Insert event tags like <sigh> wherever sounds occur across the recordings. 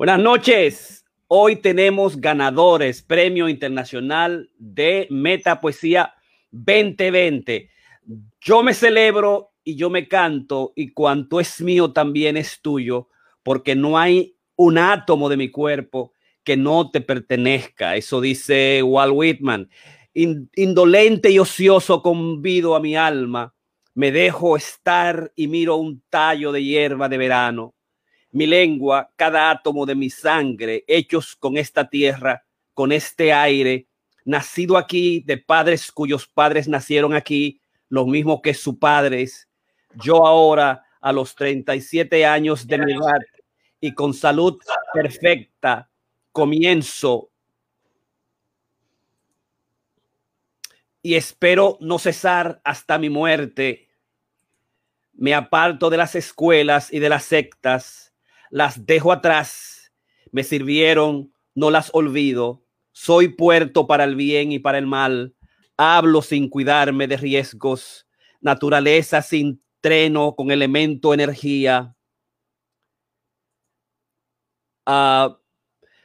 Buenas noches. Hoy tenemos ganadores, Premio Internacional de Meta Poesía 2020. Yo me celebro y yo me canto y cuanto es mío también es tuyo, porque no hay un átomo de mi cuerpo que no te pertenezca. Eso dice Walt Whitman. indolente y ocioso convido a mi alma, me dejo estar y miro un tallo de hierba de verano mi lengua, cada átomo de mi sangre, hechos con esta tierra, con este aire, nacido aquí de padres cuyos padres nacieron aquí, lo mismo que sus padres. Yo ahora, a los 37 años de mi edad y con salud perfecta, comienzo y espero no cesar hasta mi muerte. Me aparto de las escuelas y de las sectas las dejo atrás, me sirvieron, no las olvido, soy puerto para el bien y para el mal, hablo sin cuidarme de riesgos, naturaleza sin treno con elemento energía. Uh,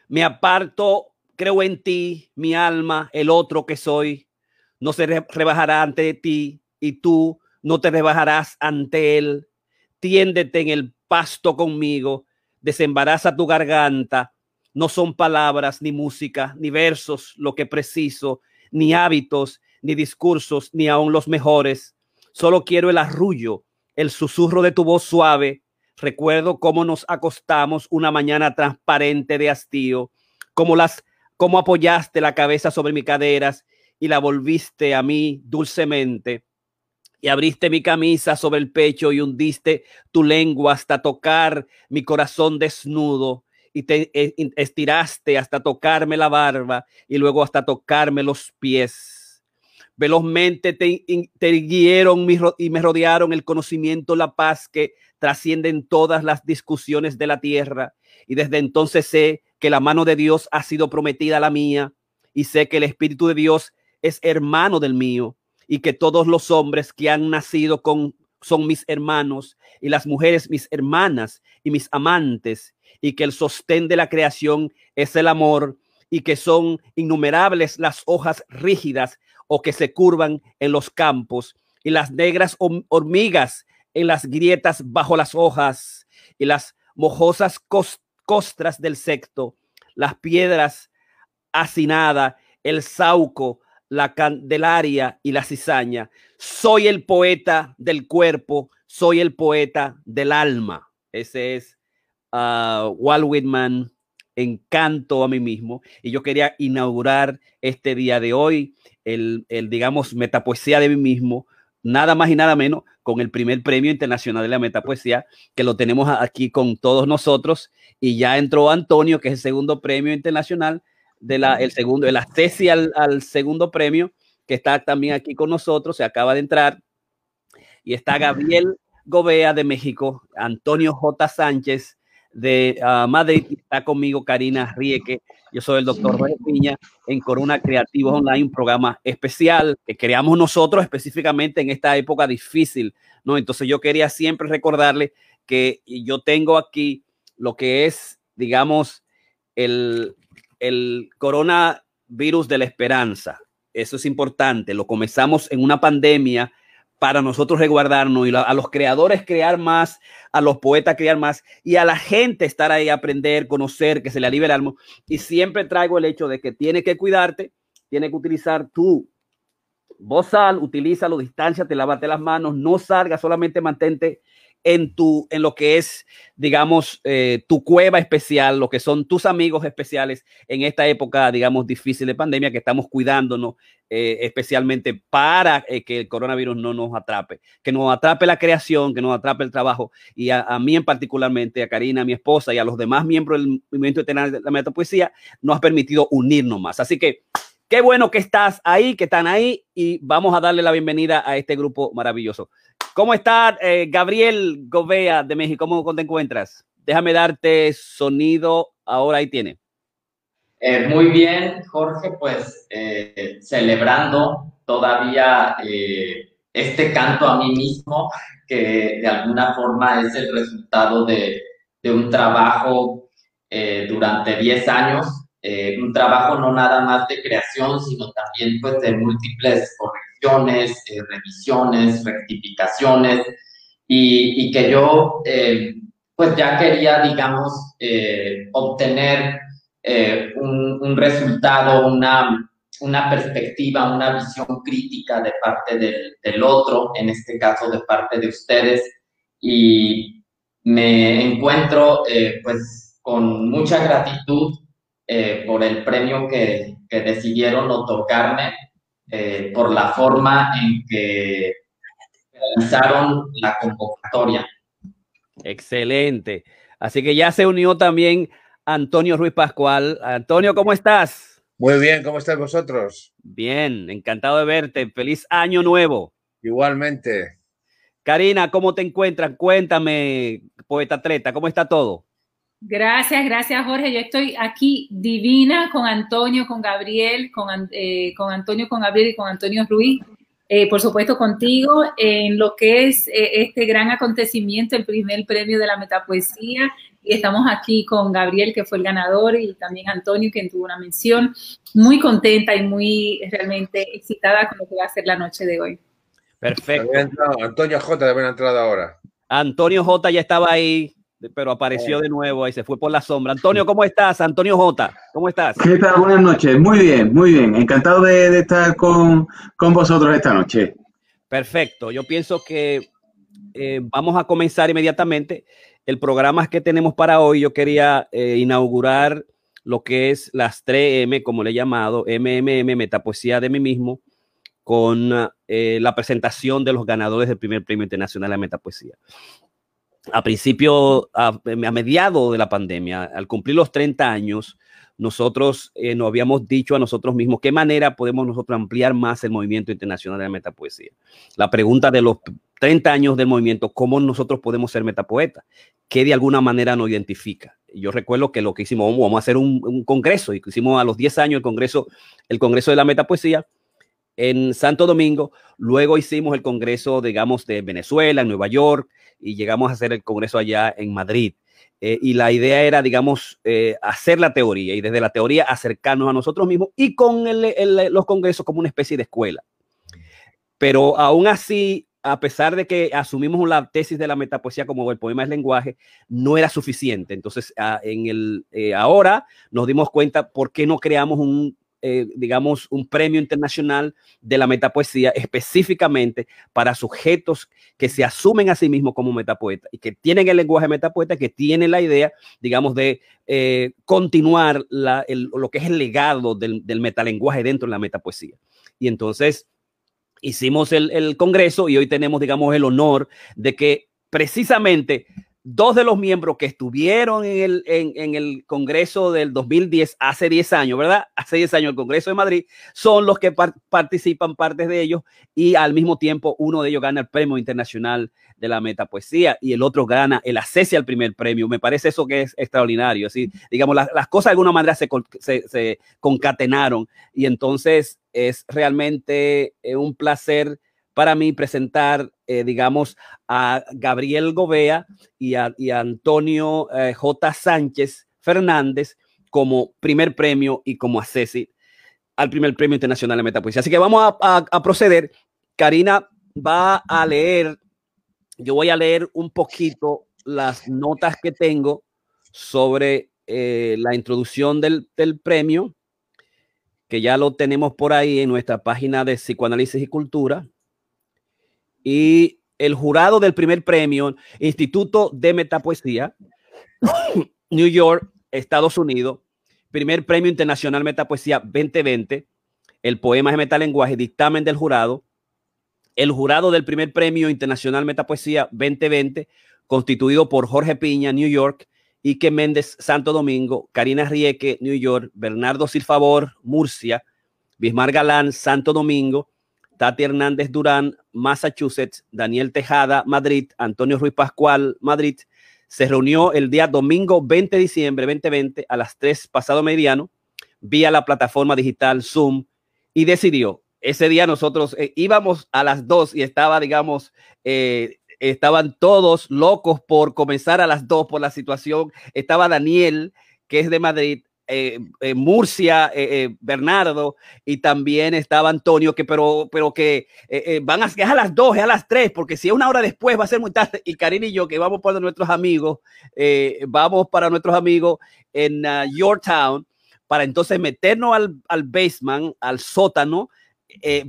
me aparto, creo en ti, mi alma, el otro que soy, no se rebajará ante ti y tú no te rebajarás ante él. Tiéndete en el pasto conmigo desembaraza tu garganta. No son palabras, ni música, ni versos lo que preciso, ni hábitos, ni discursos, ni aun los mejores. Solo quiero el arrullo, el susurro de tu voz suave. Recuerdo cómo nos acostamos una mañana transparente de hastío, cómo las cómo apoyaste la cabeza sobre mis caderas y la volviste a mí dulcemente y abriste mi camisa sobre el pecho y hundiste tu lengua hasta tocar mi corazón desnudo y te eh, estiraste hasta tocarme la barba y luego hasta tocarme los pies. Velozmente te, te y me rodearon el conocimiento, la paz que trascienden todas las discusiones de la tierra. Y desde entonces sé que la mano de Dios ha sido prometida a la mía y sé que el Espíritu de Dios es hermano del mío y que todos los hombres que han nacido con son mis hermanos y las mujeres mis hermanas y mis amantes y que el sostén de la creación es el amor y que son innumerables las hojas rígidas o que se curvan en los campos y las negras hormigas en las grietas bajo las hojas y las mojosas costras del secto, las piedras hacinadas, el sauco, la candelaria y la cizaña. Soy el poeta del cuerpo, soy el poeta del alma. Ese es uh, Walt Whitman, encanto a mí mismo. Y yo quería inaugurar este día de hoy, el, el, digamos, metapoesía de mí mismo, nada más y nada menos con el primer premio internacional de la metapoesía, que lo tenemos aquí con todos nosotros. Y ya entró Antonio, que es el segundo premio internacional de la, el segundo, el acceso al, al segundo premio, que está también aquí con nosotros, se acaba de entrar, y está Gabriel Gobea de México, Antonio J. Sánchez de uh, Madrid, está conmigo Karina Rieke, yo soy el doctor Jorge Piña en Corona Creativos Online, un programa especial que creamos nosotros específicamente en esta época difícil, ¿no? Entonces yo quería siempre recordarle que yo tengo aquí lo que es, digamos, el, el coronavirus de la esperanza. Eso es importante. Lo comenzamos en una pandemia para nosotros resguardarnos y a los creadores crear más, a los poetas crear más y a la gente estar ahí, aprender, conocer, que se le alivie el alma. Y siempre traigo el hecho de que tiene que cuidarte, tiene que utilizar tu voz sal, utilízalo, te lávate las manos, no salga, solamente mantente en, tu, en lo que es, digamos, eh, tu cueva especial, lo que son tus amigos especiales en esta época, digamos, difícil de pandemia que estamos cuidándonos eh, especialmente para eh, que el coronavirus no nos atrape, que nos atrape la creación, que nos atrape el trabajo y a, mí en particularmente, a Karina, a mi esposa y a los demás miembros del movimiento de la metapoesía, nos ha permitido unirnos más. Así que qué bueno que estás ahí, que están ahí y vamos a darle la bienvenida a este grupo maravilloso. ¿Cómo está eh, Gabriel Gobea de México? ¿Cómo te encuentras? Déjame darte sonido. Ahora ahí tiene. Eh, muy bien, Jorge, pues eh, celebrando todavía este canto a mí mismo, que de alguna forma es el resultado de, de un trabajo durante 10 años, un trabajo no nada más de creación, sino también pues de múltiples correcciones, revisiones, rectificaciones, y, que yo pues ya quería, digamos, obtener un, resultado, una, una perspectiva, una visión crítica de parte del, del, otro, en este caso de parte de ustedes, y me encuentro eh, pues con mucha gratitud eh, por el premio que, que decidieron otorgarme, eh, por la forma en que realizaron la convocatoria. Excelente. Así que ya se unió también Antonio Ruiz Pascual. Antonio, ¿cómo estás? Muy bien, ¿cómo estáis vosotros? Bien, encantado de verte. Feliz año nuevo. Igualmente. Karina, ¿cómo te encuentras? Cuéntame, poeta atleta, ¿cómo está todo? Gracias, gracias Jorge. Yo estoy aquí divina con Antonio, con Gabriel, con, eh, con Antonio, con Gabriel y con Antonio Ruiz. Eh, por supuesto contigo en lo que es eh, este gran acontecimiento, el primer premio de la metapoesía y estamos aquí con Gabriel, que fue el ganador, y también Antonio, quien tuvo una mención. Muy contenta y muy realmente excitada con lo que va a ser la noche de hoy. Perfecto. Antonio J. de entrada ahora. Antonio J. ya estaba ahí, pero apareció de nuevo y se fue por la sombra. Antonio, ¿cómo estás? Antonio J. ¿Cómo estás? ¿Qué tal? Buenas noches. Muy bien, muy bien. Encantado de, estar con, con, vosotros esta noche. Perfecto. Yo pienso que eh, vamos a comenzar inmediatamente el programa que tenemos para hoy, yo quería eh, inaugurar lo que es las 3M, como le he llamado, MMM, Metapoesía de mí mismo, con eh, la presentación de los ganadores del primer premio internacional de Metapoesía. A principio, a, a mediados de la pandemia, al cumplir los 30 años, nosotros eh, nos habíamos dicho a nosotros mismos qué manera podemos nosotros ampliar más el movimiento internacional de la metapoesía. La pregunta de los 30 años del movimiento, ¿cómo nosotros podemos ser metapoetas? ¿Qué de alguna manera nos identifica? Yo recuerdo que lo que hicimos, vamos a hacer un, congreso, y hicimos a los 10 años el congreso, el congreso de la metapoesía en Santo Domingo, luego hicimos el congreso, digamos, de Venezuela, en Nueva York, y llegamos a hacer el congreso allá en Madrid. Eh, y la idea era, digamos, eh, hacer la teoría y desde la teoría acercarnos a nosotros mismos y con los congresos como una especie de escuela. Pero aún así, a pesar de que asumimos la tesis de la metapoesía como el poema es lenguaje, no era suficiente. Entonces, en el, eh, ahora nos dimos cuenta por qué no creamos un eh, digamos, un premio internacional de la metapoesía específicamente para sujetos que se asumen a sí mismos como metapoetas y que tienen el lenguaje metapoeta, que tienen la idea, digamos, de eh, continuar lo que es el legado del, metalenguaje dentro de la metapoesía. Y entonces hicimos el, el congreso y hoy tenemos, digamos, el honor de que precisamente dos de los miembros que estuvieron en el, en, el Congreso del 2010, hace 10 años, ¿verdad? Hace 10 años el Congreso de Madrid, son los que participan partes de ellos y al mismo tiempo uno de ellos gana el Premio Internacional de la Metapoesía y el otro gana el acceso al primer premio. Me parece eso que es extraordinario. Así, digamos, las, cosas de alguna manera se, se, concatenaron y entonces es realmente eh, un placer para mí presentar, eh, digamos, a Gabriel Gobea y a, Antonio eh, J. Sánchez Fernández como primer premio y como accesi al primer premio internacional de metapoesía. Así que vamos a, proceder. Karina va a leer, yo voy a leer un poquito las notas que tengo sobre eh, la introducción del premio, que ya lo tenemos por ahí en nuestra página de psicoanálisis y cultura y el jurado del primer premio, Instituto de Metapoesía, <coughs> New York, Estados Unidos, primer premio internacional Metapoesía 2020, el poema de metalenguaje, dictamen del jurado, el jurado del primer premio internacional Metapoesía 2020, constituido por Jorge Piña, New York, Ike Méndez, Santo Domingo, Karina Rieke, New York, Bernardo Silfavor, Murcia, Bismar Galán, Santo Domingo, Tati Hernández Durán, Massachusetts, Daniel Tejada, Madrid, Antonio Ruiz Pascual, Madrid, se reunió el día domingo 20 de diciembre 2020 a las 3 pasado mediano vía la plataforma digital Zoom y decidió, ese día nosotros eh, íbamos a las 2 y estaba, digamos, eh, estaban todos locos por comenzar a las 2 por la situación, estaba Daniel que es de Madrid, eh, eh, Murcia, eh, Bernardo, y también estaba Antonio, que pero, pero que van a, es a las dos, es a las tres, porque si es una hora después va a ser muy tarde. Y Karina y yo, que vamos para nuestros amigos, vamos para nuestros amigos en uh, Yorktown, para entonces meternos al, al basement, al sótano,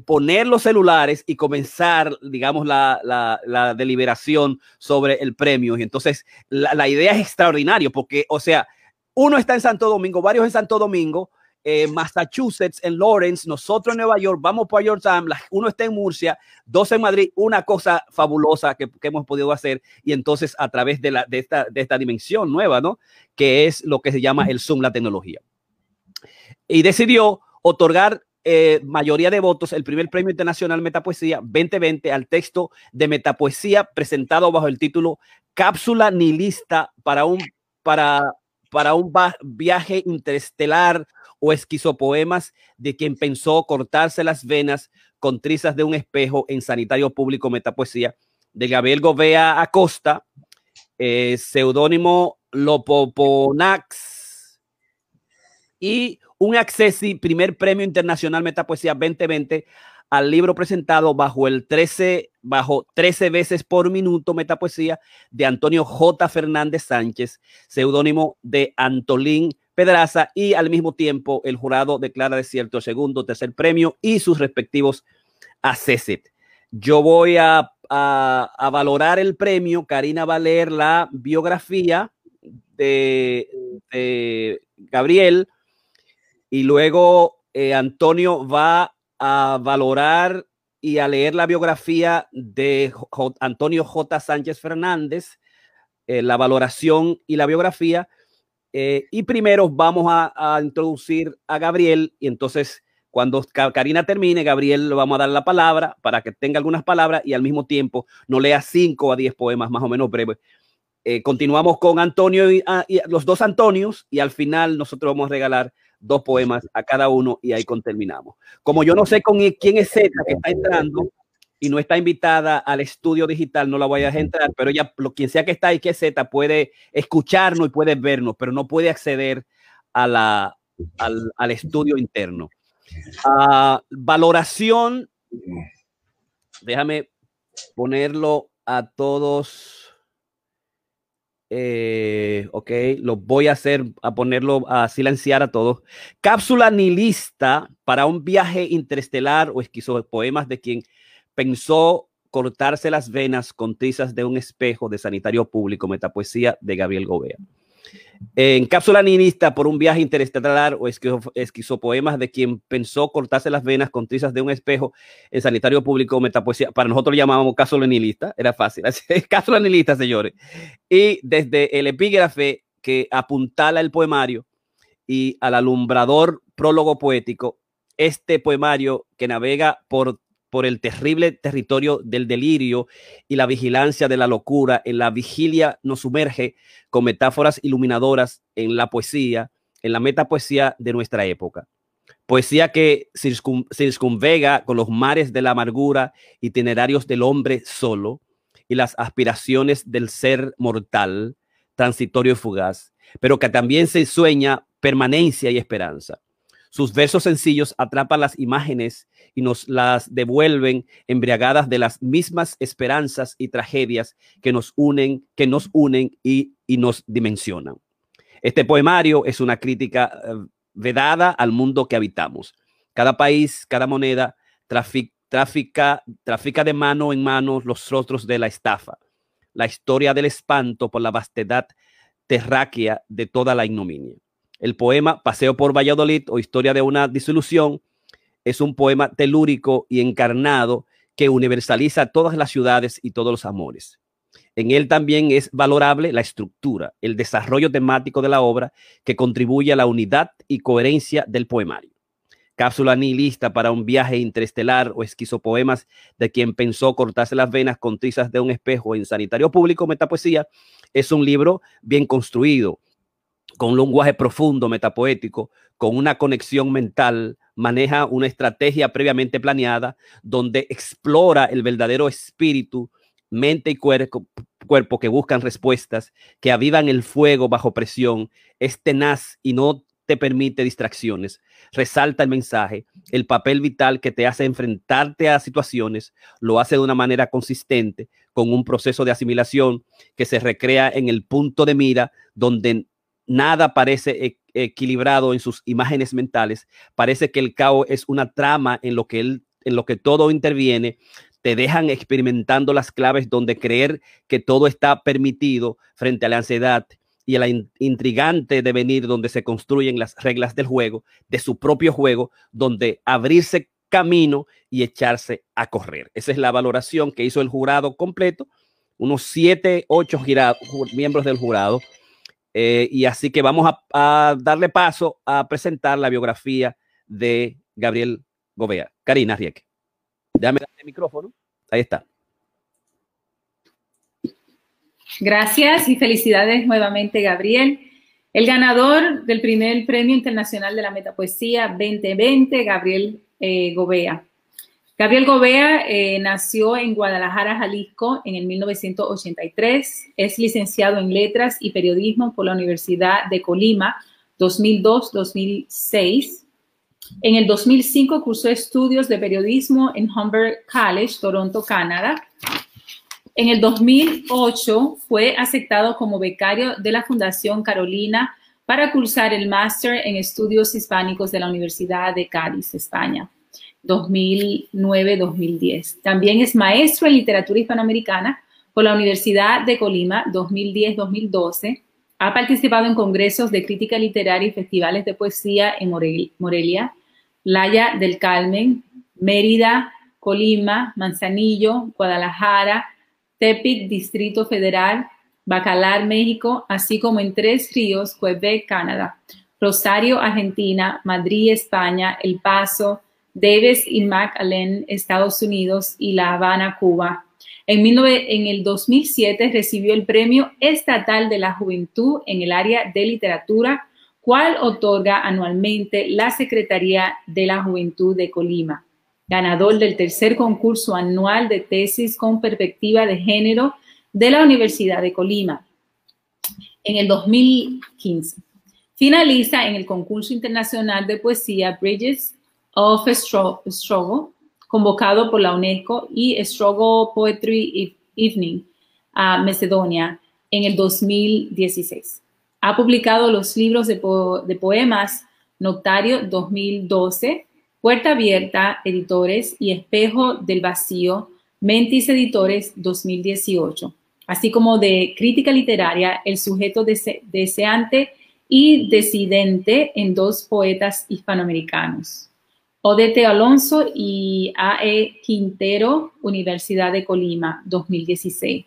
poner los celulares y comenzar, digamos, la, la, la, deliberación sobre el premio. Y entonces la, la idea es extraordinaria, porque, o sea, uno está en Santo Domingo, varios en Santo Domingo, eh, Massachusetts, en Lawrence, nosotros en Nueva York, vamos por Yorktown, uno está en Murcia, dos en Madrid, una cosa fabulosa que, hemos podido hacer y entonces a través de, la, de, esta, de esta dimensión nueva, ¿no? Que es lo que se llama el Zoom, la tecnología. Y decidió otorgar eh, mayoría de votos el primer premio internacional Metapoesía 2020 al texto de Metapoesía presentado bajo el título Cápsula nihilista para un para para un viaje interestelar o esquizopoemas de quien pensó cortarse las venas con trizas de un espejo en Sanitario Público Metapoesía de Gabriel Govea Acosta, eh, seudónimo Lopoponax y un accesi primer premio internacional Metapoesía 2020 al libro presentado bajo el 13, bajo 13 veces por minuto metapoesía de Antonio J. Fernández Sánchez, seudónimo de Antolín Pedraza, y al mismo tiempo el jurado declara de cierto segundo, tercer premio y sus respectivos ACESET. Yo voy a, a, valorar el premio. Karina va a leer la biografía de, de Gabriel y luego eh, Antonio va a valorar y a leer la biografía de Antonio J. Sánchez Fernández, eh, la valoración y la biografía. Eh, y primero vamos a, introducir a Gabriel y entonces cuando Karina termine, Gabriel le vamos a dar la palabra para que tenga algunas palabras y al mismo tiempo no lea cinco a diez poemas más o menos breves. Eh, continuamos con Antonio y, ah, y, los dos Antonios y al final nosotros vamos a regalar dos poemas a cada uno y ahí con terminamos. Como yo no sé con quién es Z que está entrando y no está invitada al estudio digital, no la voy a dejar entrar, pero ella, quien sea que está ahí que es Z, puede escucharnos y puede vernos, pero no puede acceder a la, al, al estudio interno. Uh, valoración, déjame ponerlo a todos eh, ok, lo voy a hacer, a ponerlo, a silenciar a todos. Cápsula nihilista para un viaje interestelar o poemas de quien pensó cortarse las venas con trizas de un espejo de sanitario público, metapoesía de Gabriel Gobea. En cápsula ninista por un viaje interestelar o esquizopoemas de quien pensó cortarse las venas con trizas de un espejo en sanitario público metapoesía. Para nosotros lo llamábamos cápsula nihilista, era fácil. <laughs> cápsula nihilista, señores. Y desde el epígrafe que apuntala el poemario y al alumbrador prólogo poético, este poemario que navega por por el terrible territorio del delirio y la vigilancia de la locura. En la vigilia nos sumerge con metáforas iluminadoras en la poesía, en la metapoesía de nuestra época. Poesía que circunvega con los mares de la amargura, itinerarios del hombre solo y las aspiraciones del ser mortal, transitorio y fugaz, pero que también se sueña permanencia y esperanza. Sus versos sencillos atrapan las imágenes y nos las devuelven embriagadas de las mismas esperanzas y tragedias que nos unen, que nos unen y, nos dimensionan. Este poemario es una crítica eh, vedada al mundo que habitamos. Cada país, cada moneda trafica, trafica de mano en mano los rostros de la estafa, la historia del espanto por la vastedad terráquea de toda la ignominia. El poema Paseo por Valladolid o Historia de una disolución es un poema telúrico y encarnado que universaliza todas las ciudades y todos los amores. En él también es valorable la estructura, el desarrollo temático de la obra que contribuye a la unidad y coherencia del poemario. Cápsula nihilista para un viaje interestelar o esquizopoemas de quien pensó cortarse las venas con trizas de un espejo en sanitario público, metapoesía, es un libro bien construido, con un lenguaje profundo, metapoético, con una conexión mental, maneja una estrategia previamente planeada donde explora el verdadero espíritu, mente y cuerpo, cuerpo que buscan respuestas, que avivan el fuego bajo presión, es tenaz y no te permite distracciones. Resalta el mensaje, el papel vital que te hace enfrentarte a situaciones, lo hace de una manera consistente, con un proceso de asimilación que se recrea en el punto de mira donde nada parece e-, equilibrado en sus imágenes mentales, parece que el caos es una trama en lo que él en lo que todo interviene, te dejan experimentando las claves donde creer que todo está permitido frente a la ansiedad y a la intrigante devenir donde se construyen las reglas del juego, de su propio juego, donde abrirse camino y echarse a correr. Esa es la valoración que hizo el jurado completo, unos siete, ocho miembros del jurado. Eh, y así que vamos a, darle paso a presentar la biografía de Gabriel Gobea. Karina Rieke. Déjame el micrófono. Ahí está. Gracias y felicidades nuevamente, Gabriel. El ganador del primer Premio Internacional de la Metapoesía 2020, Gabriel eh, Gobea. Gabriel Gobea eh, nació en Guadalajara, Jalisco, en el 1983. Es licenciado en Letras y Periodismo por la Universidad de Colima, 2002-2006. En el 2005 cursó estudios de periodismo en Humber College, Toronto, Canadá. En el 2008 fue aceptado como becario de la Fundación Carolina para cursar el máster en estudios hispánicos de la Universidad de Cádiz, España, 2009-2010. También es maestro en literatura hispanoamericana por la Universidad de Colima, 2010-2012. Ha participado en congresos de crítica literaria y festivales de poesía en Morelia, Laya del Carmen, Mérida, Colima, Manzanillo, Guadalajara, Tepic, Distrito Federal, Bacalar, México, así como en Tres Ríos, Quebec, Canadá, Rosario, Argentina, Madrid, España, El Paso, Davis y McAllen, Estados Unidos y La Habana, Cuba. En, el 2007 recibió el Premio Estatal de la Juventud en el área de literatura, cual otorga anualmente la Secretaría de la Juventud de Colima, ganador del tercer concurso anual de tesis con perspectiva de género de la Universidad de Colima en el 2015. Finaliza en el concurso internacional de poesía Bridges of Struggle convocado por la UNESCO, y Struggle Poetry Evening a Macedonia en el 2016. Ha publicado los libros de, poemas Notario 2012, Puerta Abierta Editores y Espejo del Vacío, Mentis Editores 2018, así como de crítica literaria, El sujeto deseante y decidente en dos poetas hispanoamericanos. Odete Alonso y A.E. Quintero, Universidad de Colima, 2016.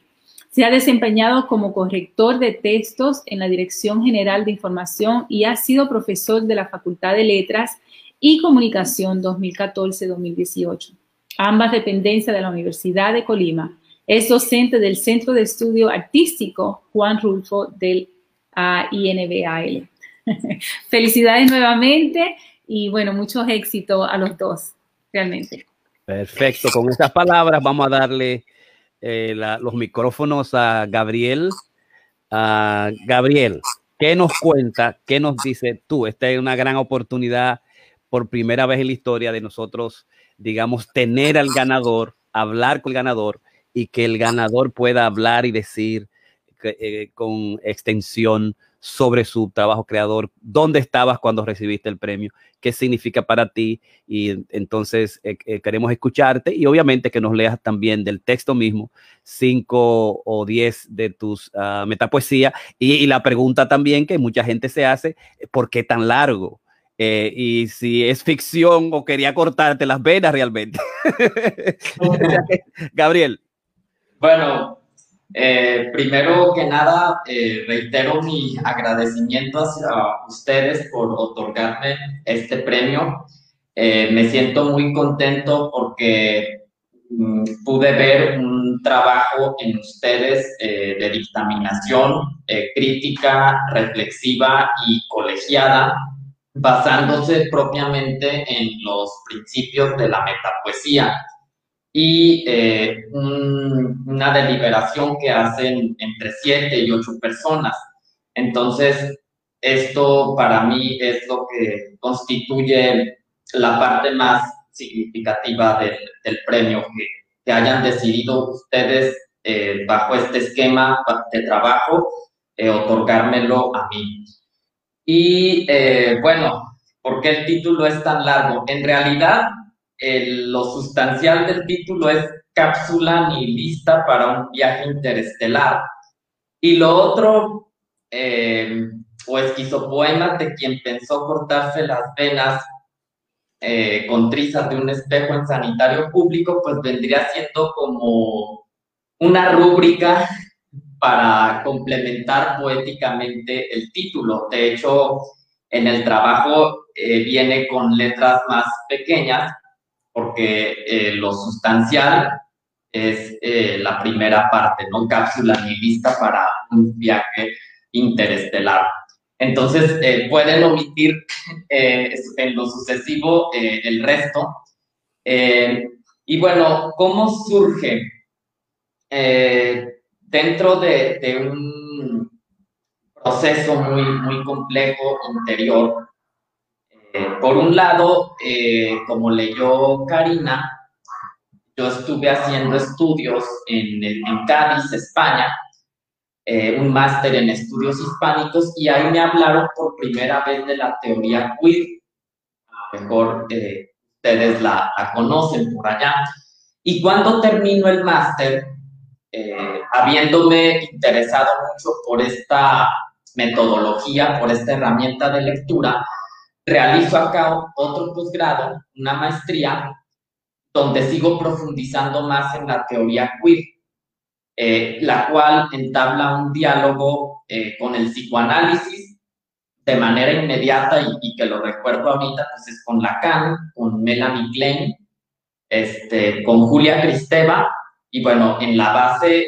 Se ha desempeñado como corrector de textos en la Dirección General de Información y ha sido profesor de la Facultad de Letras y Comunicación 2014-2018, ambas dependencias de la Universidad de Colima. Es docente del Centro de Estudio Artístico Juan Rulfo del INBAL. <laughs> Felicidades nuevamente y bueno, muchos éxitos a los dos, realmente. Perfecto, con estas palabras vamos a darle eh, los micrófonos a Gabriel. Gabriel, ¿qué nos cuenta? ¿Qué nos dice tú? Esta es una gran oportunidad por primera vez en la historia de nosotros, digamos, tener al ganador, hablar con el ganador y que el ganador pueda hablar y decir eh, con extensión sobre su trabajo creador, dónde estabas cuando recibiste el premio, qué significa para ti y entonces eh, eh, queremos escucharte y obviamente que nos leas también del texto mismo cinco o diez de tus uh, metapoesía y, la pregunta también que mucha gente se hace, ¿por qué tan largo? Eh, y si es ficción o quería cortarte las venas realmente. <laughs> <laughs> Gabriel. Bueno, eh, primero que nada, eh, reitero mi agradecimiento a ustedes por otorgarme este premio. Eh, me siento muy contento porque mm, pude ver un trabajo en ustedes de dictaminación crítica, reflexiva y colegiada, basándose propiamente en los principios de la metapoesía y eh, una deliberación que hacen entre siete y ocho personas. Entonces, esto para mí es lo que constituye la parte más significativa del, premio, que, que, hayan decidido ustedes eh, bajo este esquema de trabajo eh, otorgármelo a mí. Y bueno, ¿por qué el título es tan largo? En realidad, lo sustancial del título es cápsula nihilista para un viaje interestelar. Y lo otro, eh, o esquizopoemas de quien pensó cortarse las venas eh, con trizas de un espejo en sanitario público, pues vendría siendo como una rúbrica para complementar poéticamente el título. De hecho, en el trabajo eh, viene con letras más pequeñas porque eh, lo sustancial es eh, la primera parte, ¿no? Cápsula nihilista para un viaje interestelar. Entonces, eh, pueden omitir <laughs> en lo sucesivo el resto. y bueno, ¿cómo surge? dentro de, de, un proceso muy, muy complejo interior, eh, por un lado, eh, como leyó Karina, yo estuve haciendo estudios en, en Cádiz, España, eh, un máster en estudios hispánicos, y ahí me hablaron por primera vez de la teoría queer. A lo mejor ustedes la, la, conocen por allá. Y cuando termino el máster, habiéndome interesado mucho por esta metodología, por esta herramienta de lectura, realizo acá otro posgrado, una maestría, donde sigo profundizando más en la teoría queer, eh, la cual entabla un diálogo eh, con el psicoanálisis de manera inmediata y, que lo recuerdo ahorita, pues es con Lacan, con Melanie Klein, este, con Julia Cristeva y bueno, en la base,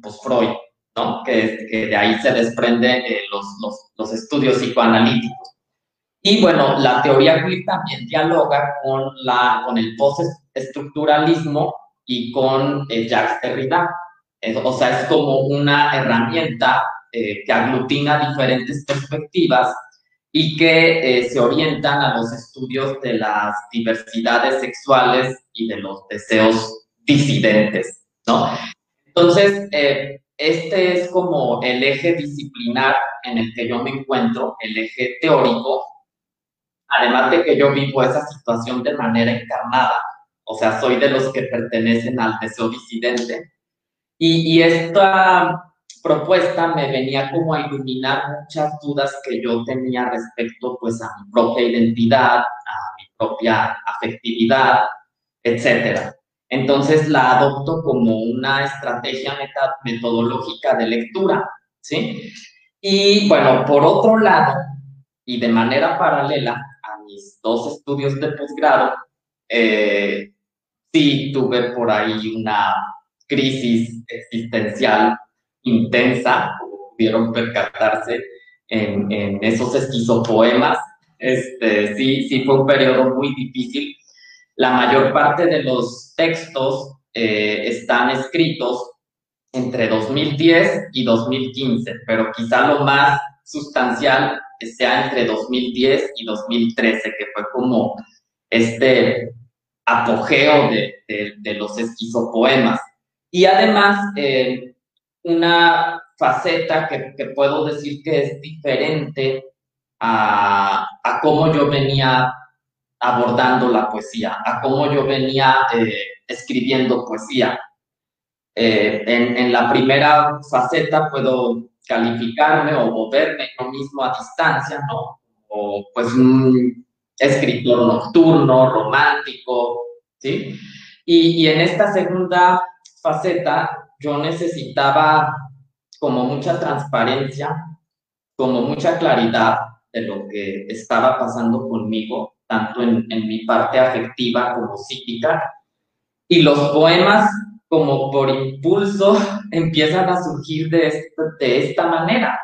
pues Freud, ¿no? Que, de ahí se desprenden eh, los, los estudios psicoanalíticos. Y bueno, la teoría queer también dialoga con, la, con el postestructuralismo y con eh, Jacques Derrida. o sea, es como una herramienta eh, que aglutina diferentes perspectivas y que eh, se orientan a los estudios de las diversidades sexuales y de los deseos disidentes, ¿no? Entonces, este es como el eje disciplinar en el que yo me encuentro, el eje teórico, además de que yo vivo esa situación de manera encarnada, o sea, soy de los que pertenecen al deseo disidente, y, y esta propuesta me venía como a iluminar muchas dudas que yo tenía respecto pues a mi propia identidad, a mi propia afectividad, etcétera. Entonces la adopto como una estrategia metodológica de lectura, ¿sí? Y bueno, por otro lado, y de manera paralela, mis dos estudios de posgrado, eh, sí tuve por ahí una crisis existencial intensa, pudieron percatarse en, en esos esquizopoemas. Este, sí, sí fue un periodo muy difícil. La mayor parte de los textos eh, están escritos entre 2010 y 2015, pero quizá lo más sustancial sea entre 2010 y 2013, que fue como este apogeo de, de, los esquizopoemas. Y además, eh, una faceta que, que, puedo decir que es diferente a, a, cómo yo venía abordando la poesía, a cómo yo venía eh, escribiendo poesía. Eh, en, en, la primera faceta puedo calificarme o, verme yo mismo a distancia, ¿no? O pues un escritor nocturno, romántico, ¿sí? Y, y en esta segunda faceta yo necesitaba como mucha transparencia, como mucha claridad de lo que estaba pasando conmigo, tanto en, en mi parte afectiva como psíquica. Y los poemas como por impulso <laughs> empiezan a surgir de, esta, de esta manera,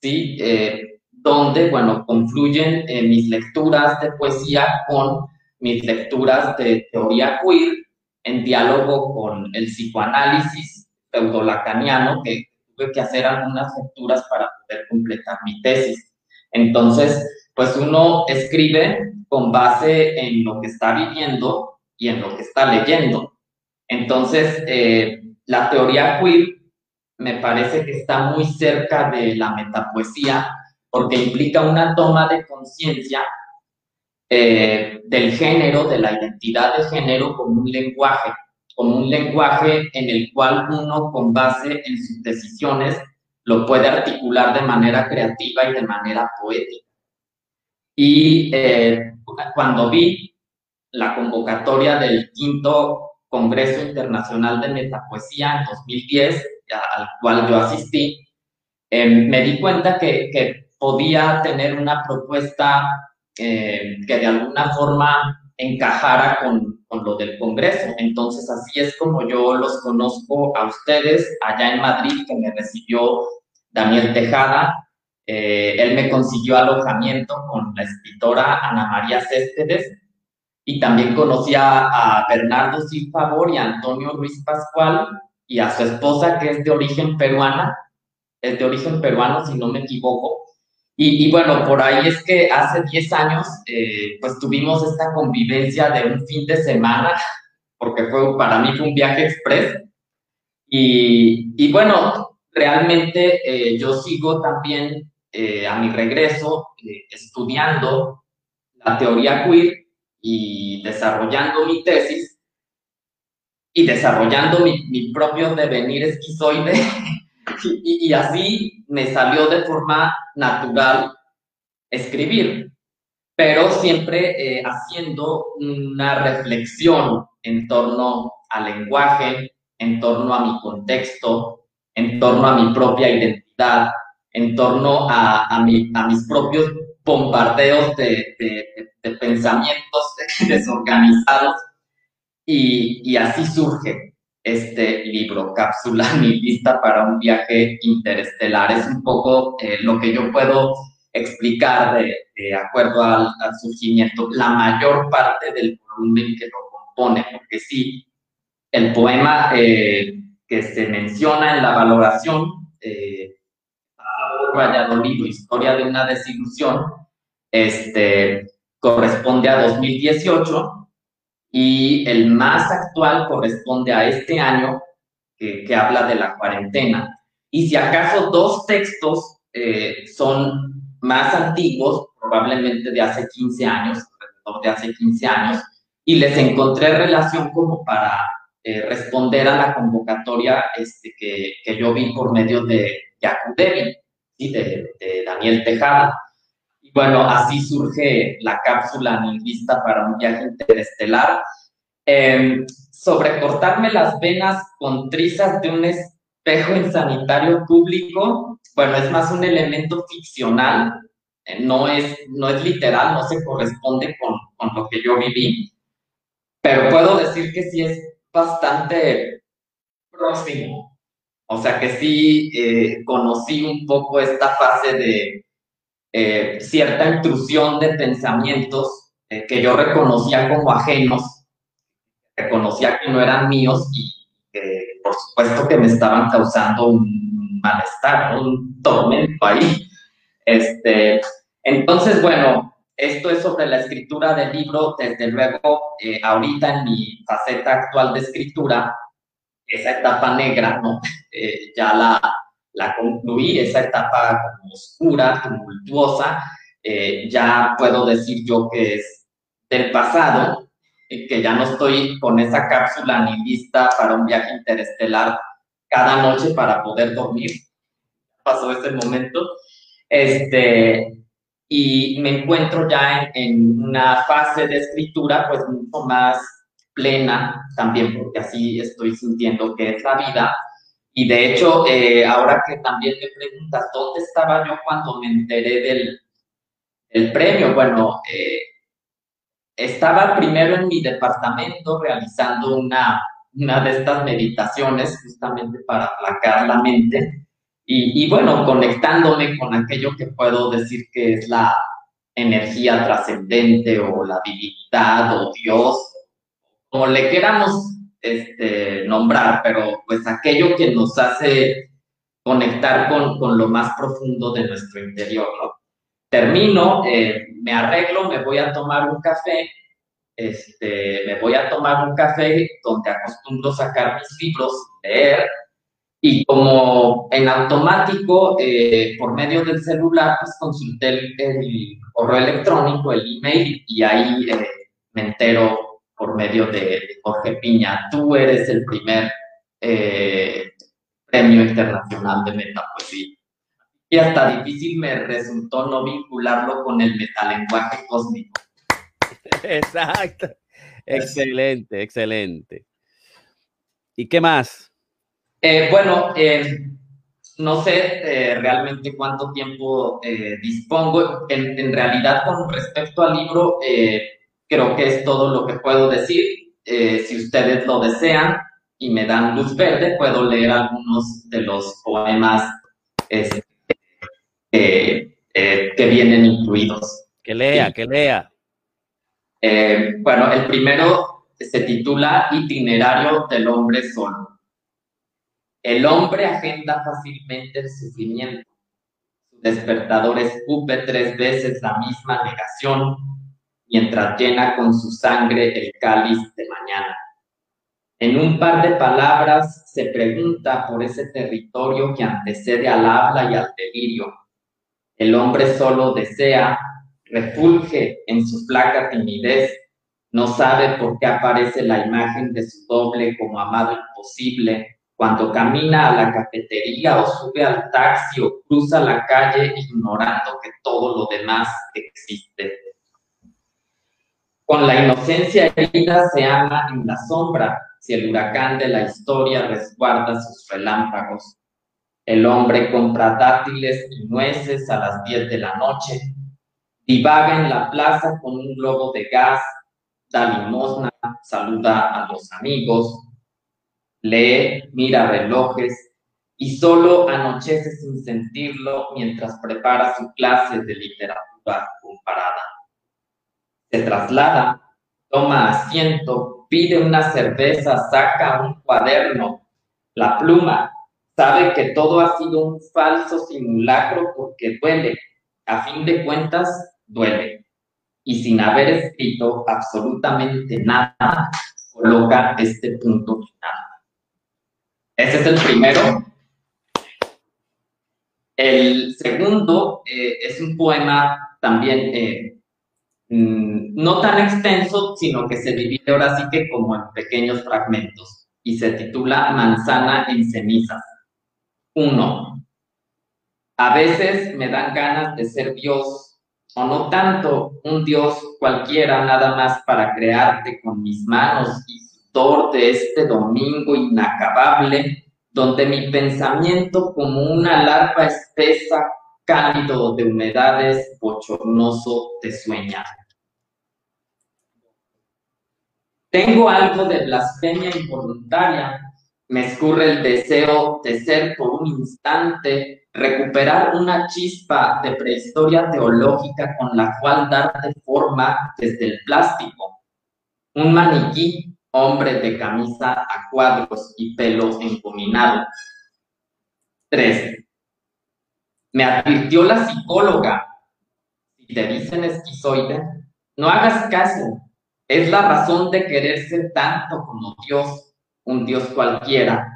¿sí? Eh, donde, bueno, confluyen mis lecturas de poesía con mis lecturas de teoría queer en diálogo con el psicoanálisis pseudolacaniano, que tuve que hacer algunas lecturas para poder completar mi tesis. Entonces, pues uno escribe con base en lo que está viviendo y en lo que está leyendo. Entonces, eh, la teoría queer me parece que está muy cerca de la metapoesía porque implica una toma de conciencia eh, del género, de la identidad de género como un lenguaje, como un lenguaje en el cual uno con base en sus decisiones lo puede articular de manera creativa y de manera poética. Y eh, cuando vi la convocatoria del quinto Congreso Internacional de Metapoesía en 2010, al cual yo asistí, eh, me di cuenta que, podía tener una propuesta eh, que de alguna forma encajara con, con, lo del Congreso. Entonces, así es como yo los conozco a ustedes allá en Madrid, que me recibió Daniel Tejada. Eh, él me consiguió alojamiento con la escritora Ana María Céspedes y también conocía a Bernardo Silfavor y a Antonio Ruiz Pascual y a su esposa que es de origen peruana, es de origen peruano si no me equivoco. Y, bueno, por ahí es que hace 10 años eh, pues tuvimos esta convivencia de un fin de semana, porque fue, para mí fue un viaje express. Y, y bueno, realmente eh, yo sigo también eh, a mi regreso estudiando la teoría queer y desarrollando mi tesis y desarrollando mi, propio devenir esquizoide. <laughs> y, así me salió de forma natural escribir, pero siempre eh, haciendo una reflexión en torno al lenguaje, en torno a mi contexto, en torno a mi propia identidad, en torno a, a, mi, a mis propios bombardeos de, de, pensamientos <laughs> desorganizados y, y, así surge este libro, Cápsula <laughs> lista para un viaje interestelar. Es un poco eh, lo que yo puedo explicar de, de acuerdo al, surgimiento, la mayor parte del volumen que lo compone, porque sí, el poema eh, que se menciona en la valoración, eh, Valladolid, Historia de una desilusión, este, corresponde a 2018 y el más actual corresponde a este año que, que habla de la cuarentena. Y si acaso dos textos eh, son más antiguos, probablemente de hace 15 años, de hace 15 años, y les encontré relación como para eh, responder a la convocatoria este, que, que, yo vi por medio de Yacudevi, de, Daniel Tejada. Y bueno, así surge la cápsula nihilista para un viaje interestelar. Eh, sobre cortarme las venas con trizas de un espejo en sanitario público, bueno, es más un elemento ficcional, eh, no, es, no es literal, no se corresponde con, con lo que yo viví, pero puedo decir que sí es bastante próximo. O sea que sí eh, conocí un poco esta fase de eh, cierta intrusión de pensamientos eh, que yo reconocía como ajenos, reconocía que no eran míos y que por supuesto que me estaban causando un malestar, un tormento ahí. Este, entonces, bueno, esto es sobre la escritura del libro, desde luego, ahorita en mi faceta actual de escritura, esa etapa negra, ¿no? Eh, ya la, la, concluí, esa etapa oscura, tumultuosa, eh, ya puedo decir yo que es del pasado, que ya no estoy con esa cápsula ni lista para un viaje interestelar cada noche para poder dormir. Pasó ese momento. Este, y me encuentro ya en, en una fase de escritura pues mucho más plena también, porque así estoy sintiendo que es la vida. Y de hecho, eh, ahora que también me preguntas, ¿dónde estaba yo cuando me enteré del, del premio? Bueno, eh, estaba primero en mi departamento realizando una, una de estas meditaciones justamente para aplacar la mente y, y bueno, conectándome con aquello que puedo decir que es la energía trascendente o la divinidad o Dios como le queramos este, nombrar, pero pues aquello que nos hace conectar con, con lo más profundo de nuestro interior, ¿no? Termino, eh, me arreglo, me voy a tomar un café, este, me voy a tomar un café donde acostumbro sacar mis libros, leer, y como en automático, eh, por medio del celular, pues consulté el, correo electrónico, el email, y ahí eh, me entero por medio de, Jorge Piña, tú eres el primer eh, premio internacional de metapoesía. Y hasta difícil me resultó no vincularlo con el metalenguaje cósmico. <laughs> Exacto. Excelente, excelente. ¿Y qué más? Eh, bueno, eh, no sé eh, realmente cuánto tiempo dispongo. En, realidad, con respecto al libro, creo que es todo lo que puedo decir. si ustedes lo desean y me dan luz verde, puedo leer algunos de los poemas este, que vienen incluidos. Que lea, que lea. bueno, el primero se titula Itinerario del hombre solo. El hombre agenda fácilmente el sufrimiento. Su despertador escupe tres veces la misma negación mientras llena con su sangre el cáliz de mañana. En un par de palabras se pregunta por ese territorio que antecede al habla y al delirio. El hombre solo desea, refulge en su flaca timidez, no sabe por qué aparece la imagen de su doble como amado imposible cuando camina a la cafetería o sube al taxi o cruza la calle ignorando que todo lo demás existe. Con la inocencia herida se ama en la sombra si el huracán de la historia resguarda sus relámpagos. El hombre compra dátiles y nueces a las 10 de la noche, divaga en la plaza con un globo de gas, da limosna, saluda a los amigos, lee, mira relojes y solo anochece sin sentirlo mientras prepara su clase de literatura comparada. Se traslada, toma asiento, pide una cerveza, saca un cuaderno, la pluma, sabe que todo ha sido un falso simulacro porque duele, a fin de cuentas duele. Y sin haber escrito absolutamente nada, coloca este punto final. Ese es el primero. El segundo eh, es un poema también eh, mm, no tan extenso, sino que se divide ahora sí que como en pequeños fragmentos y se titula Manzana en cenizas. Uno, a veces me dan ganas de ser Dios, o no tanto un Dios cualquiera, nada más para crearte con mis manos y de este domingo inacabable, donde mi pensamiento como una larva espesa, cálido de humedades, bochornoso te sueña. Tengo algo de blasfemia involuntaria, me escurre el deseo de ser por un instante, recuperar una chispa de prehistoria teológica con la cual darte forma desde el plástico. Un maniquí hombre de camisa a cuadros y pelo encominado. 3. Me advirtió la psicóloga, si te dicen esquizoide, no hagas caso, es la razón de querer ser tanto como Dios, un Dios cualquiera,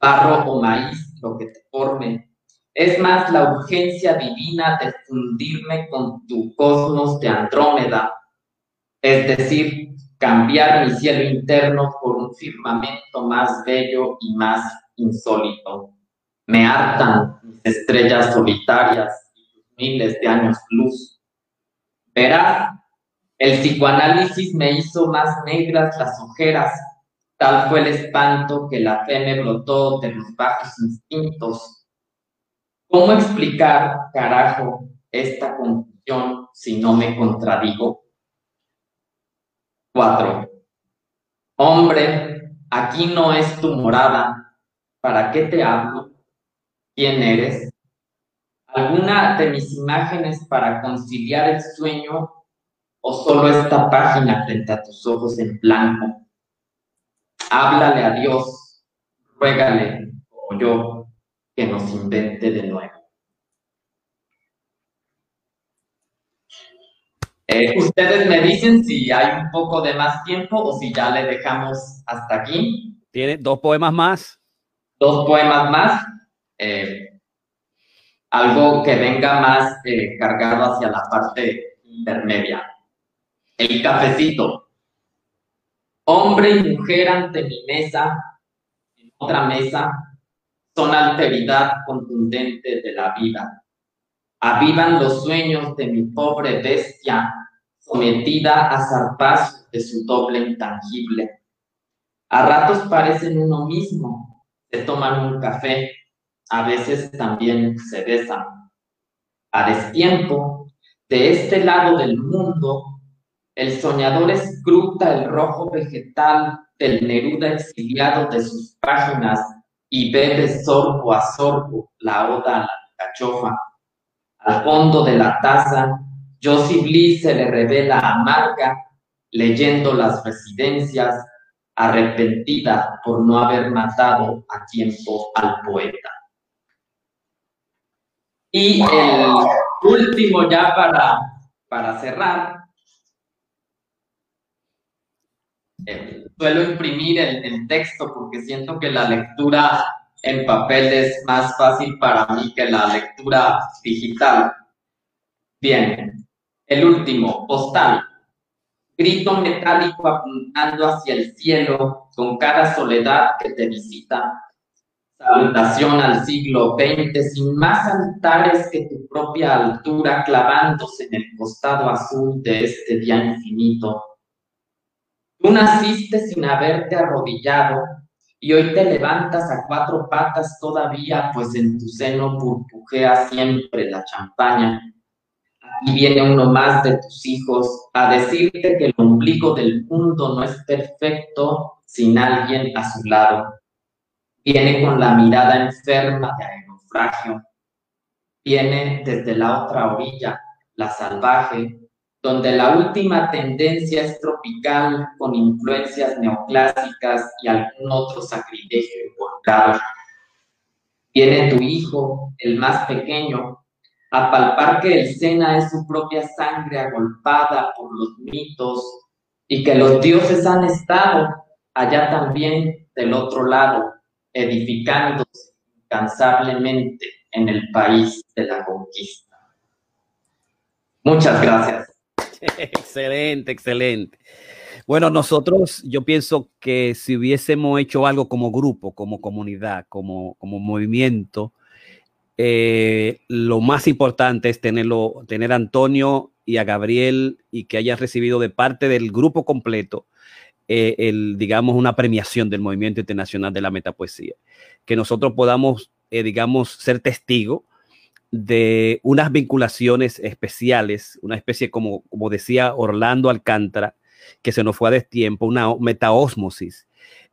barro o maíz, lo que te forme. Es más la urgencia divina de fundirme con tu cosmos de Andrómeda, es decir, cambiar mi cielo interno por un firmamento más bello y más insólito. Me hartan mis estrellas solitarias y sus miles de años luz. Verás, el psicoanálisis me hizo más negras las ojeras, tal fue el espanto que la fe me brotó de los bajos instintos. ¿Cómo explicar, carajo, esta confusión si no me contradigo? Cuatro. Hombre, aquí no es tu morada. ¿Para qué te hablo? ¿Quién eres? ¿Alguna de mis imágenes para conciliar el sueño o solo esta página frente a tus ojos en blanco? háblale a Dios, ruégale, como yo, que nos invente de nuevo. Eh, ustedes me dicen si hay un poco de más tiempo o si ya le dejamos hasta aquí. Tiene dos poemas más. Dos poemas más. Eh, algo que venga más eh, cargado hacia la parte intermedia. El cafecito. Hombre y mujer ante mi mesa, en otra mesa, son alteridad contundente de la vida. Avivan los sueños de mi pobre bestia, sometida a zarpazos de su doble intangible. A ratos parecen uno mismo, se toman un café, a veces también se besan. A destiempo, de este lado del mundo, el soñador escruta el rojo vegetal del Neruda exiliado de sus páginas y bebe sorbo a sorbo la oda a la cachofa. Al fondo de la taza, Josie Bliss se le revela amarga, leyendo las residencias, arrepentida por no haber matado a tiempo al poeta. Y el último ya para, para cerrar, eh, suelo imprimir el, el, texto porque siento que la lectura en papel es más fácil para mí que la lectura digital. Bien, el último, postal. Grito metálico apuntando hacia el cielo con cada soledad que te visita. Salutación al siglo XX sin más altares que tu propia altura clavándose en el costado azul de este día infinito Tú naciste sin haberte arrodillado y hoy te levantas a cuatro patas todavía, pues en tu seno burbujea siempre la champaña. Aquí viene uno más de tus hijos a decirte que el ombligo del mundo no es perfecto sin alguien a su lado. Viene con la mirada enferma de aerofragio. Viene desde la otra orilla, la salvaje, donde la última tendencia es tropical con influencias neoclásicas y algún otro sacrilegio involucrado. Viene tu hijo, el más pequeño, a palpar que el Sena es su propia sangre agolpada por los mitos y que los dioses han estado allá también del otro lado, edificándose incansablemente en el país de la conquista. Muchas gracias. <laughs> excelente, excelente. Bueno, nosotros, yo pienso que si hubiésemos hecho algo como grupo, como comunidad, como, como movimiento, eh, lo más importante es tenerlo, tener a Antonio y a Gabriel y que hayan recibido de parte del grupo completo eh, el, digamos, una premiación del movimiento internacional de la metapoesía. Que nosotros podamos, eh, digamos, ser testigos de unas vinculaciones especiales, una especie como, como decía Orlando Alcántara, que se nos fue a destiempo, una metaosmosis.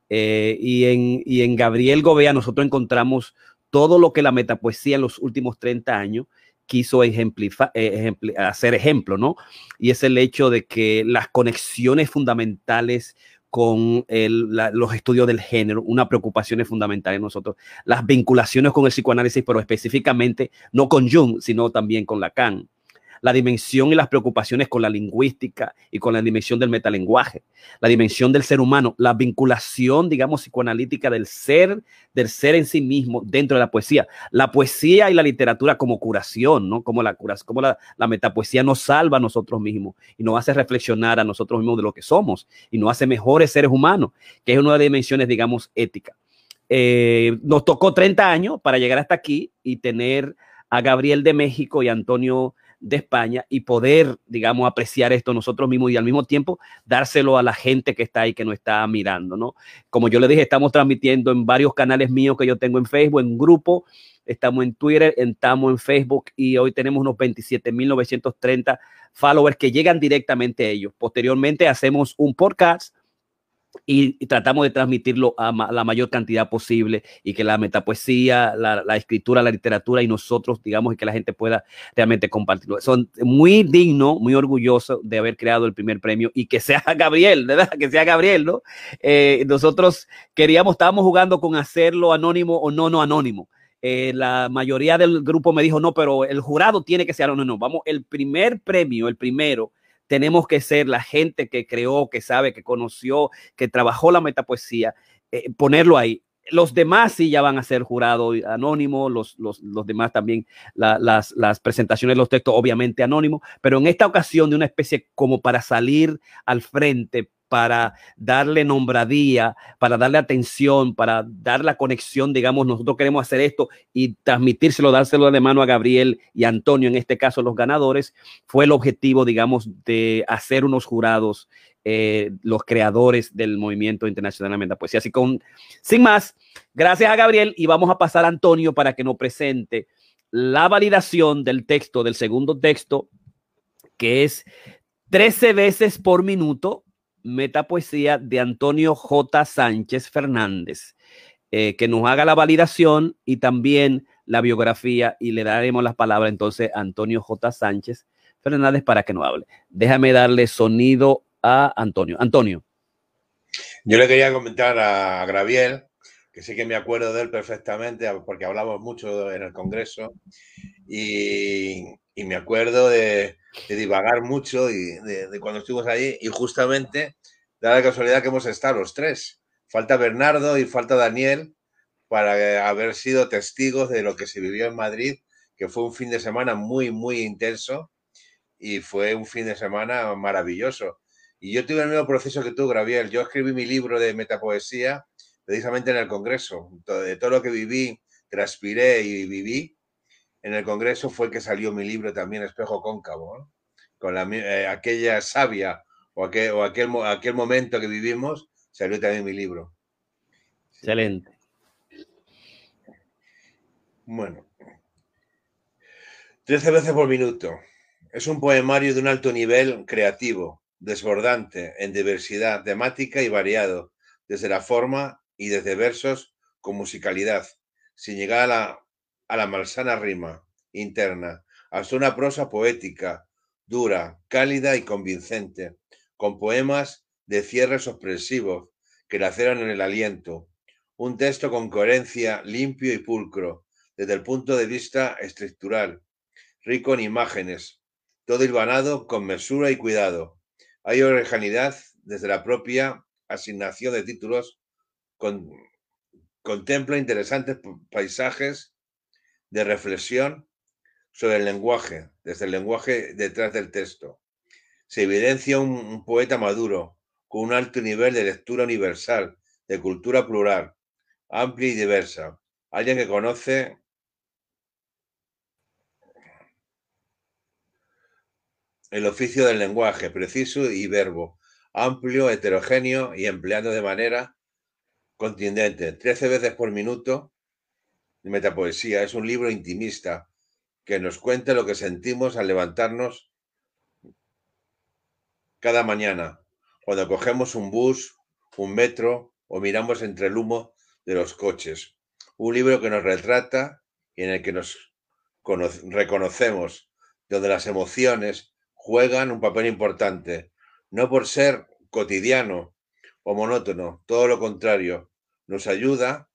Eh, y, en, y en Gabriel Gobea nosotros encontramos todo lo que la metapoesía en los últimos 30 años quiso eh, hacer ejemplo, ¿no? Y es el hecho de que las conexiones fundamentales con los estudios del género, una preocupación fundamental en nosotros, las vinculaciones con el psicoanálisis, pero específicamente no con Jung, sino también con Lacan la dimensión y las preocupaciones con la lingüística y con la dimensión del metalenguaje, la dimensión del ser humano, la vinculación, digamos, psicoanalítica del ser, del ser en sí mismo dentro de la poesía, la poesía y la literatura como curación, ¿no? Como la, como la, la metapoesía nos salva a nosotros mismos y nos hace reflexionar a nosotros mismos de lo que somos y nos hace mejores seres humanos, que es una de las dimensiones, digamos, éticas. Eh, nos tocó 30 años para llegar hasta aquí y tener a Gabriel de México y Antonio de España y poder, digamos, apreciar esto nosotros mismos y al mismo tiempo dárselo a la gente que está ahí, que nos está mirando, ¿no? Como yo le dije, estamos transmitiendo en varios canales míos que yo tengo en Facebook, en grupo, estamos en Twitter, estamos en Facebook y hoy tenemos unos 27.930 followers que llegan directamente a ellos. Posteriormente hacemos un podcast y, tratamos de transmitirlo a la mayor cantidad posible y que la metapoesía, la, la, escritura, la literatura y nosotros, digamos, y que la gente pueda realmente compartirlo. Son muy digno, muy orgulloso de haber creado el primer premio y que sea <laughs> Gabriel, ¿verdad? Que sea Gabriel, ¿no? Eh, nosotros queríamos, estábamos jugando con hacerlo anónimo o no, no anónimo. Eh, la mayoría del grupo me dijo, no, pero el jurado tiene que ser anónimo. Vamos, el primer premio, el primero, tenemos que ser la gente que creó, que sabe, que conoció, que trabajó la metapoesía, eh, ponerlo ahí. Los demás sí ya van a ser jurado anónimo, los, los, los demás también, las, las presentaciones los textos obviamente anónimo, pero en esta ocasión de una especie como para salir al frente, para darle nombradía, para darle atención, para dar la conexión, digamos, nosotros queremos hacer esto y transmitírselo, dárselo de mano a Gabriel y Antonio, en este caso los ganadores, fue el objetivo, digamos, de hacer unos jurados, eh, los creadores del movimiento internacional de poesía. Así con, sin más, gracias a Gabriel y vamos a pasar a Antonio para que nos presente la validación del texto, del segundo texto, que es 13 veces por minuto Metapoesía de Antonio J. Sánchez Fernández, eh, que nos haga la validación y también la biografía y le daremos las palabras entonces a Antonio J. Sánchez Fernández para que nos hable. Déjame darle sonido a Antonio. Antonio. Yo le quería comentar a Graviel, que sí que me acuerdo de él perfectamente porque hablamos mucho en el Congreso y, y me acuerdo de, de divagar mucho y de, cuando estuvimos allí y justamente da la casualidad que hemos estado los tres. Falta Bernardo y falta Daniel para haber sido testigos de lo que se vivió en Madrid, que fue un fin de semana muy, muy intenso y fue un fin de semana maravilloso. Y yo tuve el mismo proceso que tú, Graviel. Yo escribí mi libro de metapoesía precisamente en el Congreso. De todo lo que viví, transpiré y viví, en el Congreso fue que salió mi libro también, Espejo Cóncavo, con la, eh, aquella sabia o, aquel, o aquel, aquel momento que vivimos, salió también mi libro. Excelente. Bueno. Trece veces por minuto. Es un poemario de un alto nivel creativo, desbordante, en diversidad temática y variado, desde la forma y desde versos con musicalidad, sin llegar a la a la malsana rima interna, hasta una prosa poética, dura, cálida y convincente, con poemas de cierres opresivos que laceran en el aliento, un texto con coherencia limpio y pulcro, desde el punto de vista estructural, rico en imágenes, todo hilvanado con mesura y cuidado. Hay originalidad desde la propia asignación de títulos, con, contempla interesantes paisajes de reflexión sobre el lenguaje, desde el lenguaje detrás del texto. Se evidencia un, poeta maduro, con un alto nivel de lectura universal, de cultura plural, amplia y diversa. Alguien que conoce el oficio del lenguaje, preciso y verbo, amplio, heterogéneo y empleando de manera contundente, trece veces por minuto, Metapoesía es un libro intimista que nos cuenta lo que sentimos al levantarnos cada mañana, cuando cogemos un bus, un metro o miramos entre el humo de los coches. Un libro que nos retrata y en el que nos reconocemos, donde las emociones juegan un papel importante, no por ser cotidiano o monótono, todo lo contrario, nos ayuda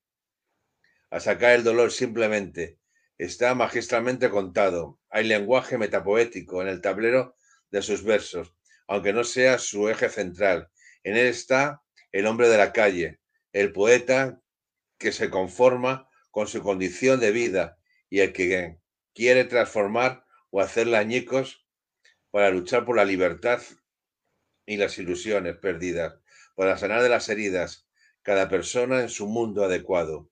a sacar el dolor simplemente. Está magistralmente contado. Hay lenguaje metapoético en el tablero de sus versos, aunque no sea su eje central. En él está el hombre de la calle, el poeta que se conforma con su condición de vida y el que quiere transformar o hacerle añicos para luchar por la libertad y las ilusiones perdidas, para sanar de las heridas, cada persona en su mundo adecuado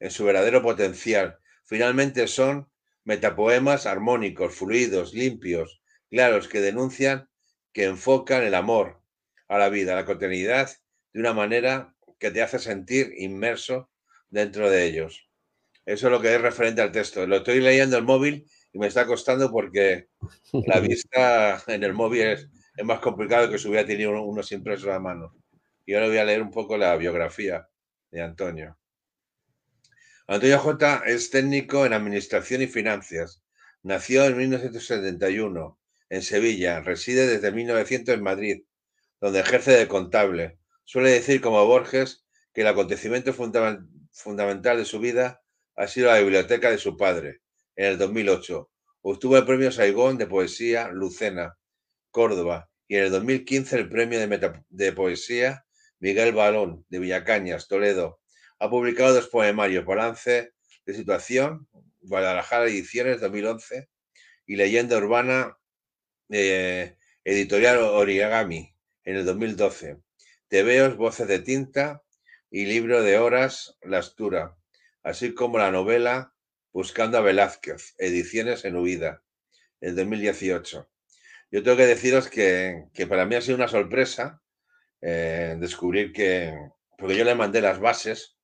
en su verdadero potencial. Finalmente son metapoemas armónicos, fluidos, limpios, claros, que denuncian, que enfocan el amor a la vida, a la cotidianidad, de una manera que te hace sentir inmerso dentro de ellos. Eso es lo que es referente al texto. Lo estoy leyendo en el móvil y me está costando porque <laughs> la vista en el móvil es, más complicado que si hubiera tenido unos impresos a mano. y ahora voy a leer un poco la biografía de Antonio. Antonio J. es técnico en Administración y Finanzas. Nació en 1971 en Sevilla. Reside desde 1900 en Madrid, donde ejerce de contable. Suele decir, como Borges, que el acontecimiento fundamental de su vida ha sido la biblioteca de su padre. En el 2008 obtuvo el premio Saigón de poesía Lucena, Córdoba, y en el 2015 el premio de, de poesía Miguel Balón, de Villacañas, Toledo. Ha publicado dos poemarios, Balance de Situación, Guadalajara Ediciones 2011 y Leyenda Urbana, eh, Editorial Origami, en el 2012. Tebeos, Voces de Tinta y Libro de Horas, La Astura, así como la novela Buscando a Velázquez, Ediciones en Huida, el 2018. Yo tengo que deciros que, que para mí ha sido una sorpresa eh, descubrir que, porque yo le mandé las bases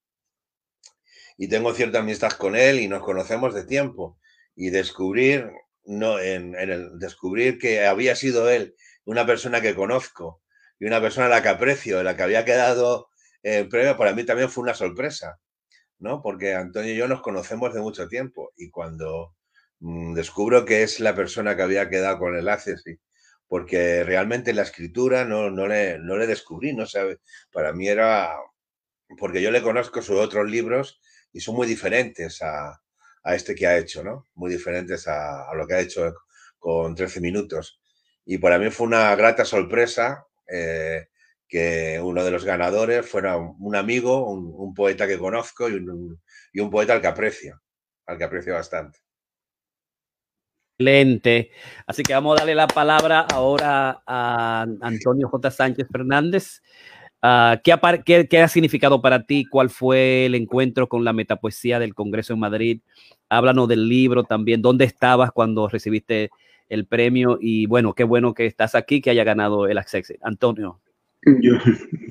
y tengo cierta amistad con él y nos conocemos de tiempo y descubrir, no, en, el, descubrir que había sido él una persona que conozco y una persona a la que aprecio, en la que había quedado el premio, para mí también fue una sorpresa, ¿no? Porque Antonio y yo nos conocemos de mucho tiempo y cuando mm, descubro que es la persona que había quedado con el ACES y, porque realmente la escritura no, no, le, no le descubrí, no sabe, para mí era, porque yo le conozco sus otros libros y son muy diferentes a, a este que ha hecho, ¿no? Muy diferentes a, a, lo que ha hecho con 13 minutos. Y para mí fue una grata sorpresa eh, que uno de los ganadores fuera un amigo, un, un poeta que conozco y un, y un poeta al que aprecio, al que aprecio bastante. Excelente. Así que vamos a darle la palabra ahora a Antonio J. Sánchez Fernández. Uh, ¿qué, qué, qué, ha significado para ti? ¿Cuál fue el encuentro con la metapoesía del Congreso en Madrid? Háblanos del libro también. ¿Dónde estabas cuando recibiste el premio? Y bueno, qué bueno que estás aquí, que haya ganado el Access. Antonio. Yo,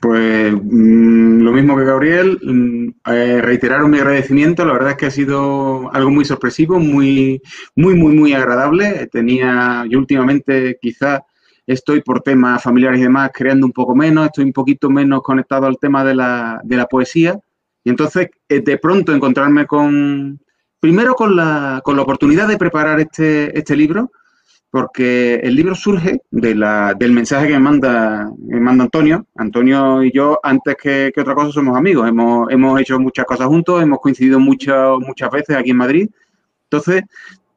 pues mm, lo mismo que Gabriel, mm, eh, reiterar mi agradecimiento, la verdad es que ha sido algo muy sorpresivo, muy, muy, muy, muy agradable. Tenía, yo últimamente quizás estoy por temas familiares y demás creando un poco menos, estoy un poquito menos conectado al tema de la, de la poesía y entonces eh, de pronto encontrarme con, primero con la, con la oportunidad de preparar este, este libro, porque el libro surge de la, del mensaje que me manda, me manda Antonio. Antonio y yo, antes que, que, otra cosa, somos amigos. Hemos, hemos hecho muchas cosas juntos, hemos coincidido muchas, muchas veces aquí en Madrid. Entonces,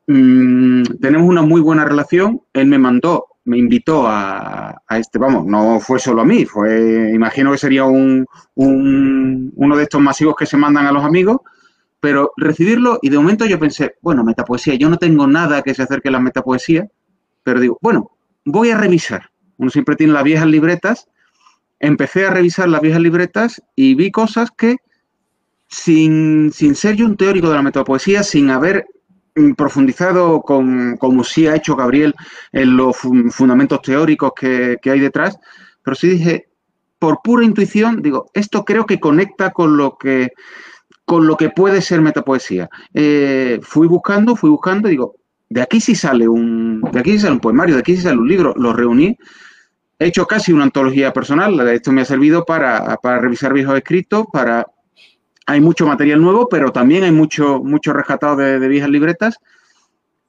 mmm, tenemos una muy buena relación. Él me mandó, me invitó a, a, este, vamos, no fue solo a mí, fue, imagino que sería un, un, uno de estos masivos que se mandan a los amigos pero recibirlo y de momento yo pensé, bueno, metapoesía, yo no tengo nada que se acerque a la metapoesía, pero digo, bueno, voy a revisar. Uno siempre tiene las viejas libretas. Empecé a revisar las viejas libretas y vi cosas que, sin, sin ser yo un teórico de la metapoesía, sin haber profundizado con, como sí ha hecho Gabriel en los fundamentos teóricos que, que hay detrás, pero sí dije, por pura intuición, digo, esto creo que conecta con lo que con lo que puede ser metapoesía. Eh, fui buscando, fui buscando, digo, de aquí sí sale un, de aquí sí sale un poemario, de aquí sí sale un libro, lo reuní, he hecho casi una antología personal, esto me ha servido para, para revisar viejos escritos, para hay mucho material nuevo, pero también hay mucho, mucho rescatado de, viejas libretas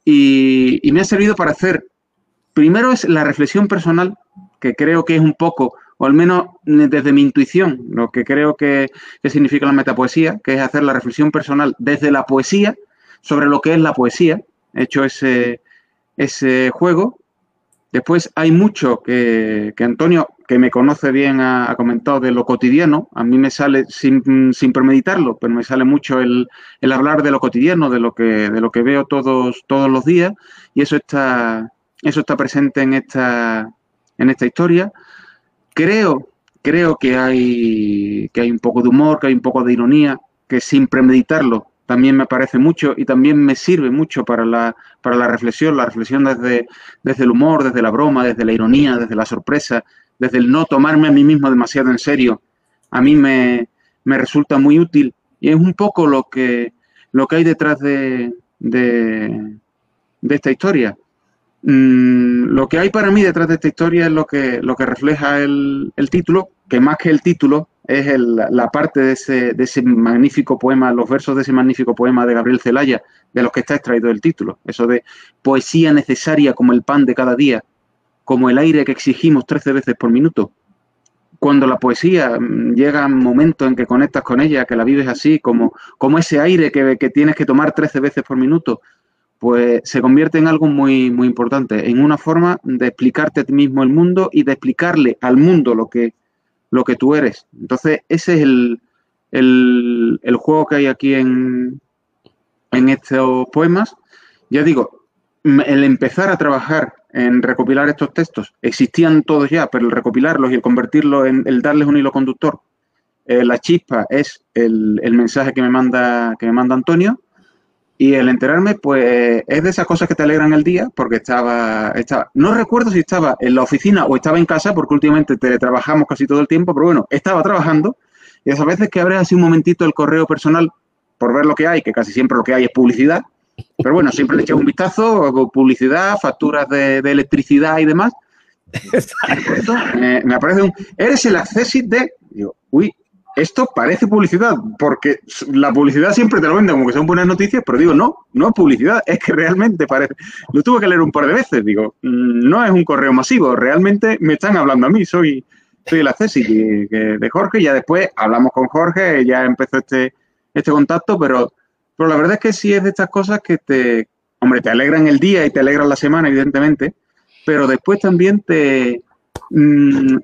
y, me ha servido para hacer, primero es la reflexión personal, que creo que es un poco, o al menos desde mi intuición, lo que creo que, significa la metapoesía, que es hacer la reflexión personal desde la poesía sobre lo que es la poesía, hecho ese, ese juego. Después hay mucho que, que, Antonio, que me conoce bien, ha, ha, comentado de lo cotidiano. A mí me sale, sin, sin premeditarlo, pero me sale mucho el, el, hablar de lo cotidiano, de lo que, de lo que veo todos, todos los días. Y eso está, eso está presente en esta, en esta historia. Creo, creo que hay, que hay un poco de humor, que hay un poco de ironía, que sin premeditarlo también me parece mucho y también me sirve mucho para la, para la reflexión, la reflexión desde, desde el humor, desde la broma, desde la ironía, desde la sorpresa, desde el no tomarme a mí mismo demasiado en serio. A mí me, me resulta muy útil y es un poco lo que, lo que hay detrás de, de, esta historia. Mm, lo que hay para mí detrás de esta historia es lo que, lo que refleja el, el título, que más que el título es la parte de ese, de ese magnífico poema, los versos de ese magnífico poema de Gabriel Celaya, de los que está extraído el título. Eso de poesía necesaria como el pan de cada día, como el aire que exigimos 13 veces por minuto. Cuando la poesía mm, llega un momento en que conectas con ella, que la vives así, como, como ese aire que, que tienes que tomar 13 veces por minuto, pues se convierte en algo muy, muy importante, en una forma de explicarte a ti mismo el mundo y de explicarle al mundo lo que, lo que tú eres. Entonces, ese es el, el, juego que hay aquí en, en estos poemas. Ya digo, el empezar a trabajar en recopilar estos textos, existían todos ya, pero el recopilarlos y el convertirlos en el darles un hilo conductor, eh, la chispa es el, el, mensaje que me manda, que me manda Antonio. Y el enterarme, pues, es de esas cosas que te alegran el día, porque estaba, estaba, no recuerdo si estaba en la oficina o estaba en casa, porque últimamente teletrabajamos casi todo el tiempo, pero bueno, estaba trabajando, y esas veces que abres así un momentito el correo personal por ver lo que hay, que casi siempre lo que hay es publicidad, pero bueno, siempre le echas un vistazo, publicidad, facturas de, electricidad y demás. me, aparece un, eres el accesit de, digo, uy, esto parece publicidad, porque la publicidad siempre te lo vende como que son buenas noticias, pero digo, no, no es publicidad, es que realmente parece. Lo tuve que leer un par de veces, digo, mm, no es un correo masivo, realmente me están hablando a mí, soy, soy el accesi de Jorge, ya después hablamos con Jorge, ya empezó este, este contacto, pero, pero la verdad es que sí es de estas cosas que te, hombre, te alegran el día y te alegran la semana, evidentemente, pero después también te, mm,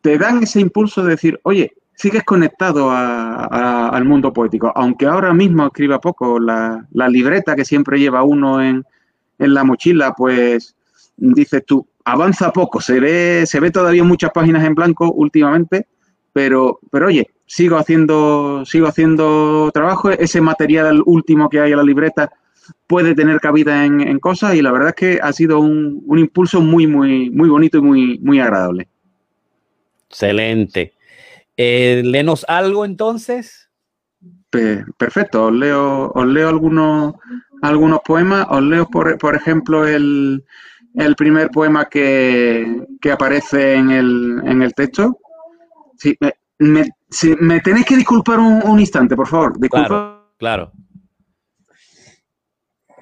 te dan ese impulso de decir, oye, sigues conectado al mundo poético, aunque ahora mismo escriba poco, la, libreta que siempre lleva uno en, la mochila, pues dices tú, avanza poco, se ve, se ve todavía muchas páginas en blanco últimamente, pero, pero oye, sigo haciendo, sigo haciendo trabajo, ese material último que hay en la libreta puede tener cabida en, cosas y la verdad es que ha sido un, un impulso muy, muy, muy bonito y muy, muy agradable. Excelente. Eh, lenos algo entonces. Perfecto, os leo, os leo algunos, algunos poemas. Os leo, por, por ejemplo, el, el, primer poema que, que aparece en el, en el texto. Sí, me, me tenéis que disculpar un, instante, por favor. Claro, claro.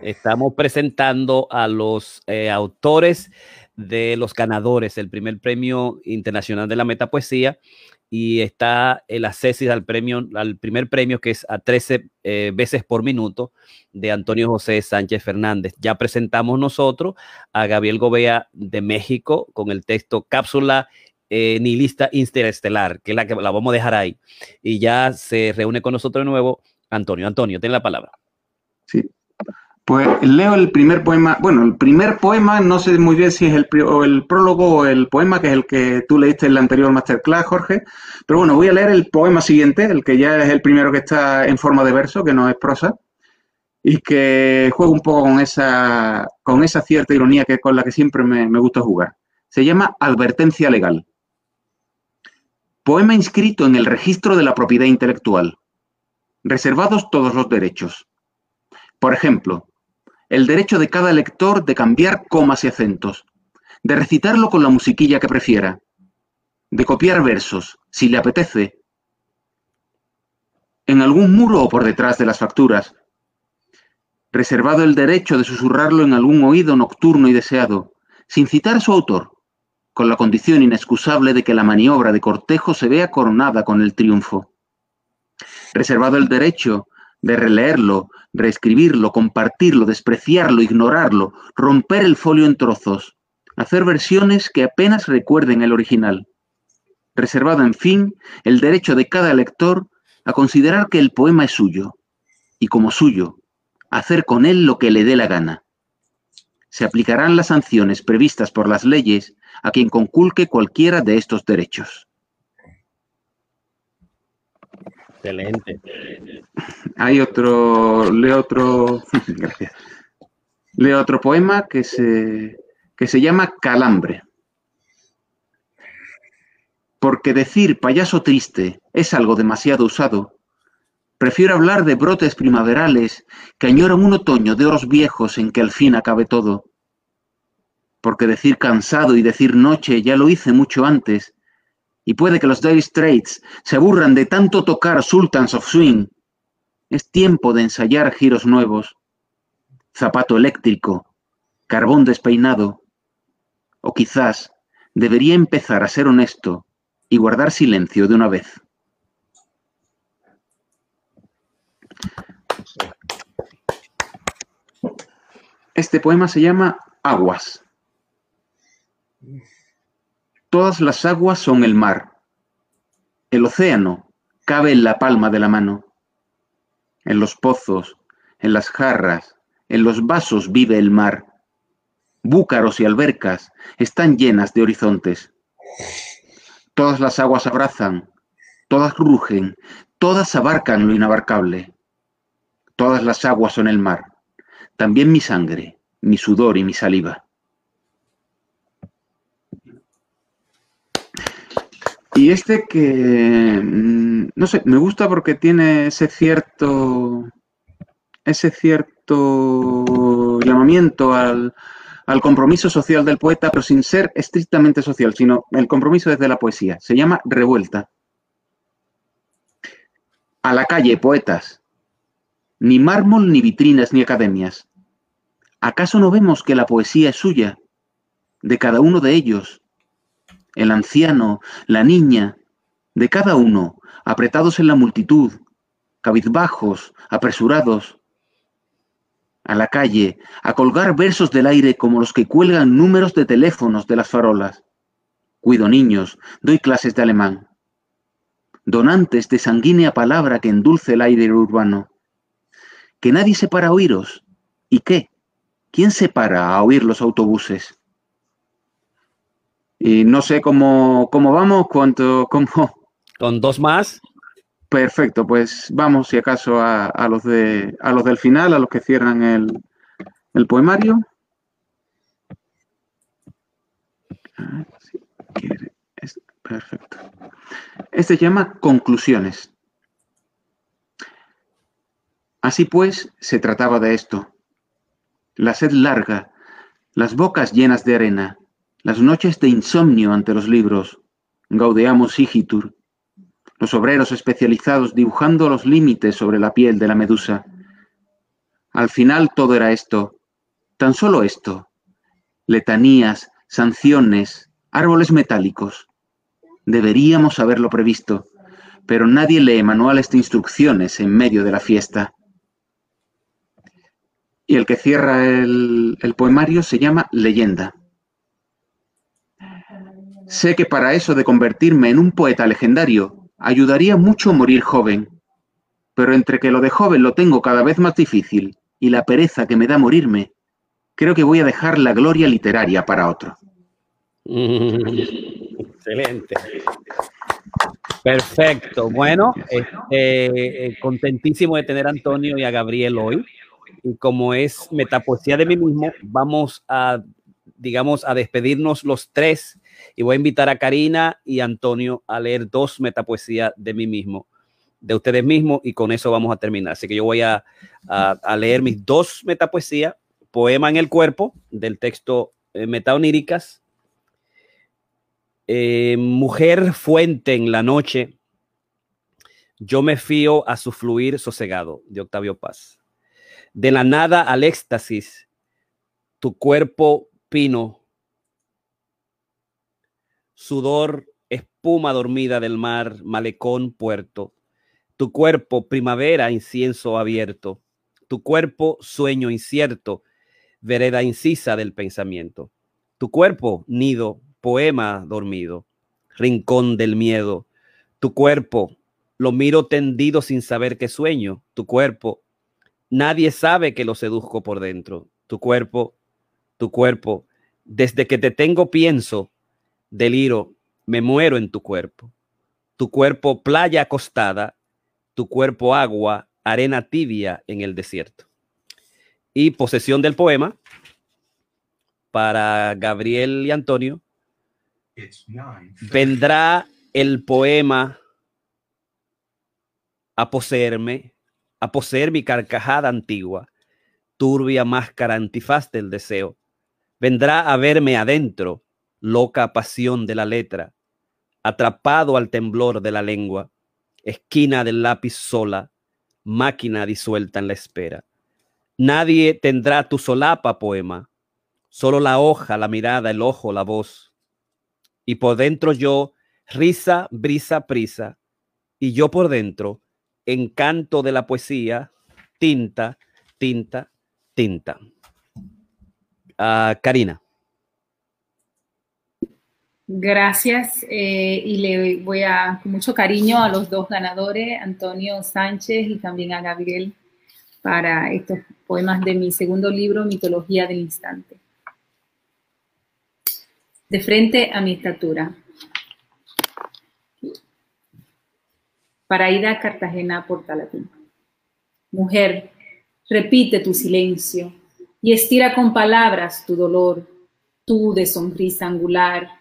Estamos presentando a los eh, autores de los ganadores del primer premio internacional de la metapoesía y está el acceso al premio, al primer premio que es a 13 eh, veces por minuto de Antonio José Sánchez Fernández. Ya presentamos nosotros a Gabriel Gobea de México con el texto Cápsula eh, Nihilista Interestelar, que es la que la vamos a dejar ahí. Y ya se reúne con nosotros de nuevo Antonio. Antonio, tiene la palabra. Sí, pues leo el primer poema, bueno, el primer poema, no sé muy bien si es el, el prólogo o el poema, que es el que tú leíste en la anterior masterclass, Jorge, pero bueno, voy a leer el poema siguiente, el que ya es el primero que está en forma de verso, que no es prosa, y que juega un poco con esa, con esa cierta ironía que con la que siempre me, me gusta jugar. Se llama Advertencia Legal. Poema inscrito en el registro de la propiedad intelectual. Reservados todos los derechos. Por ejemplo, el derecho de cada lector de cambiar comas y acentos, de recitarlo con la musiquilla que prefiera, de copiar versos, si le apetece, en algún muro o por detrás de las facturas, reservado el derecho de susurrarlo en algún oído nocturno y deseado, sin citar a su autor, con la condición inexcusable de que la maniobra de cortejo se vea coronada con el triunfo. Reservado el derecho de releerlo, reescribirlo, compartirlo, despreciarlo, ignorarlo, romper el folio en trozos, hacer versiones que apenas recuerden el original. Reservado, en fin, el derecho de cada lector a considerar que el poema es suyo, y como suyo, hacer con él lo que le dé la gana. Se aplicarán las sanciones previstas por las leyes a quien conculque cualquiera de estos derechos. Excelente. Hay otro, leo otro, <laughs> gracias. Leo otro poema que se, que se llama Calambre. Porque decir payaso triste es algo demasiado usado, prefiero hablar de brotes primaverales que añoran un otoño de oros viejos en que al fin acabe todo. Porque decir cansado y decir noche ya lo hice mucho antes, y puede que los Dire Straits se aburran de tanto tocar Sultans of Swing. Es tiempo de ensayar giros nuevos. Zapato eléctrico, carbón despeinado. O quizás debería empezar a ser honesto y guardar silencio de una vez. Este poema se llama Aguas. Todas las aguas son el mar. El océano cabe en la palma de la mano. En los pozos, en las jarras, en los vasos vive el mar. Búcaros y albercas están llenas de horizontes. Todas las aguas abrazan, todas rugen, todas abarcan lo inabarcable. Todas las aguas son el mar, también mi sangre, mi sudor y mi saliva. Y este que, mm, no sé, me gusta porque tiene ese cierto, ese cierto llamamiento al, al compromiso social del poeta, pero sin ser estrictamente social, sino el compromiso desde la poesía. Se llama Revuelta. A la calle, poetas. Ni mármol, ni vitrinas, ni academias. ¿Acaso no vemos que la poesía es suya, de cada uno de ellos, el anciano, la niña, de cada uno, apretados en la multitud, cabizbajos, apresurados, a la calle, a colgar versos del aire como los que cuelgan números de teléfonos de las farolas. Cuido niños, doy clases de alemán. Donantes de sanguínea palabra que endulce el aire urbano. Que nadie se para a oíros. ¿Y qué? ¿Quién se para a oír los autobuses? Y no sé cómo, cómo vamos, cuánto, cómo... Con dos más. Perfecto, pues vamos, si acaso, a, los, de, a los del final, a los que cierran el, el poemario. Perfecto. Este se llama Conclusiones. Así pues, se trataba de esto. La sed larga, las bocas llenas de arena, las noches de insomnio ante los libros, Gaudeamos Igitur, los obreros especializados dibujando los límites sobre la piel de la medusa. Al final todo era esto, tan solo esto, letanías, sanciones, árboles metálicos. Deberíamos haberlo previsto, pero nadie lee manuales de instrucciones en medio de la fiesta. Y el que cierra el, el poemario se llama Leyenda. Sé que para eso de convertirme en un poeta legendario, ayudaría mucho morir joven. Pero entre que lo de joven lo tengo cada vez más difícil y la pereza que me da morirme, creo que voy a dejar la gloria literaria para otro. Excelente. Perfecto. Bueno, este, eh, contentísimo de tener a Antonio y a Gabriel hoy. Y como es metapoesía de mí mismo, vamos a, digamos, a despedirnos los tres y voy a invitar a Karina y Antonio a leer dos metapoesías de mí mismo, de ustedes mismos, y con eso vamos a terminar. Así que yo voy a, leer mis dos metapoesías, Poema en el cuerpo, del texto eh, Metaoníricas, eh, Mujer fuente en la noche, yo me fío a su fluir sosegado, de Octavio Paz. De la nada al éxtasis, tu cuerpo pino sudor, espuma dormida del mar, malecón, puerto. Tu cuerpo, primavera, incienso abierto. Tu cuerpo, sueño incierto, vereda incisa del pensamiento. Tu cuerpo, nido, poema dormido, rincón del miedo. Tu cuerpo, lo miro tendido sin saber qué sueño. Tu cuerpo, nadie sabe que lo seduzco por dentro. Tu cuerpo, tu cuerpo, desde que te tengo pienso, deliro, me muero en tu cuerpo. Tu cuerpo playa acostada, tu cuerpo agua, arena tibia en el desierto. Y posesión del poema para Gabriel y Antonio. Vendrá el poema a poseerme, a poseer mi carcajada antigua, turbia máscara antifaz del deseo. Vendrá a verme adentro, loca pasión de la letra, atrapado al temblor de la lengua, esquina del lápiz sola, máquina disuelta en la espera. Nadie tendrá tu solapa poema, solo la hoja, la mirada, el ojo, la voz. Y por dentro yo, risa, brisa, prisa, y yo por dentro, encanto de la poesía, tinta, tinta, tinta. Ah, Karina. Gracias eh, y le voy a, con mucho cariño a los dos ganadores, Antonio Sánchez y también a Gabriel, para estos poemas de mi segundo libro, Mitología del Instante. De frente a mi estatura. Para Ida Cartagena Portalatín. Mujer, repite tu silencio y estira con palabras tu dolor, tú de sonrisa angular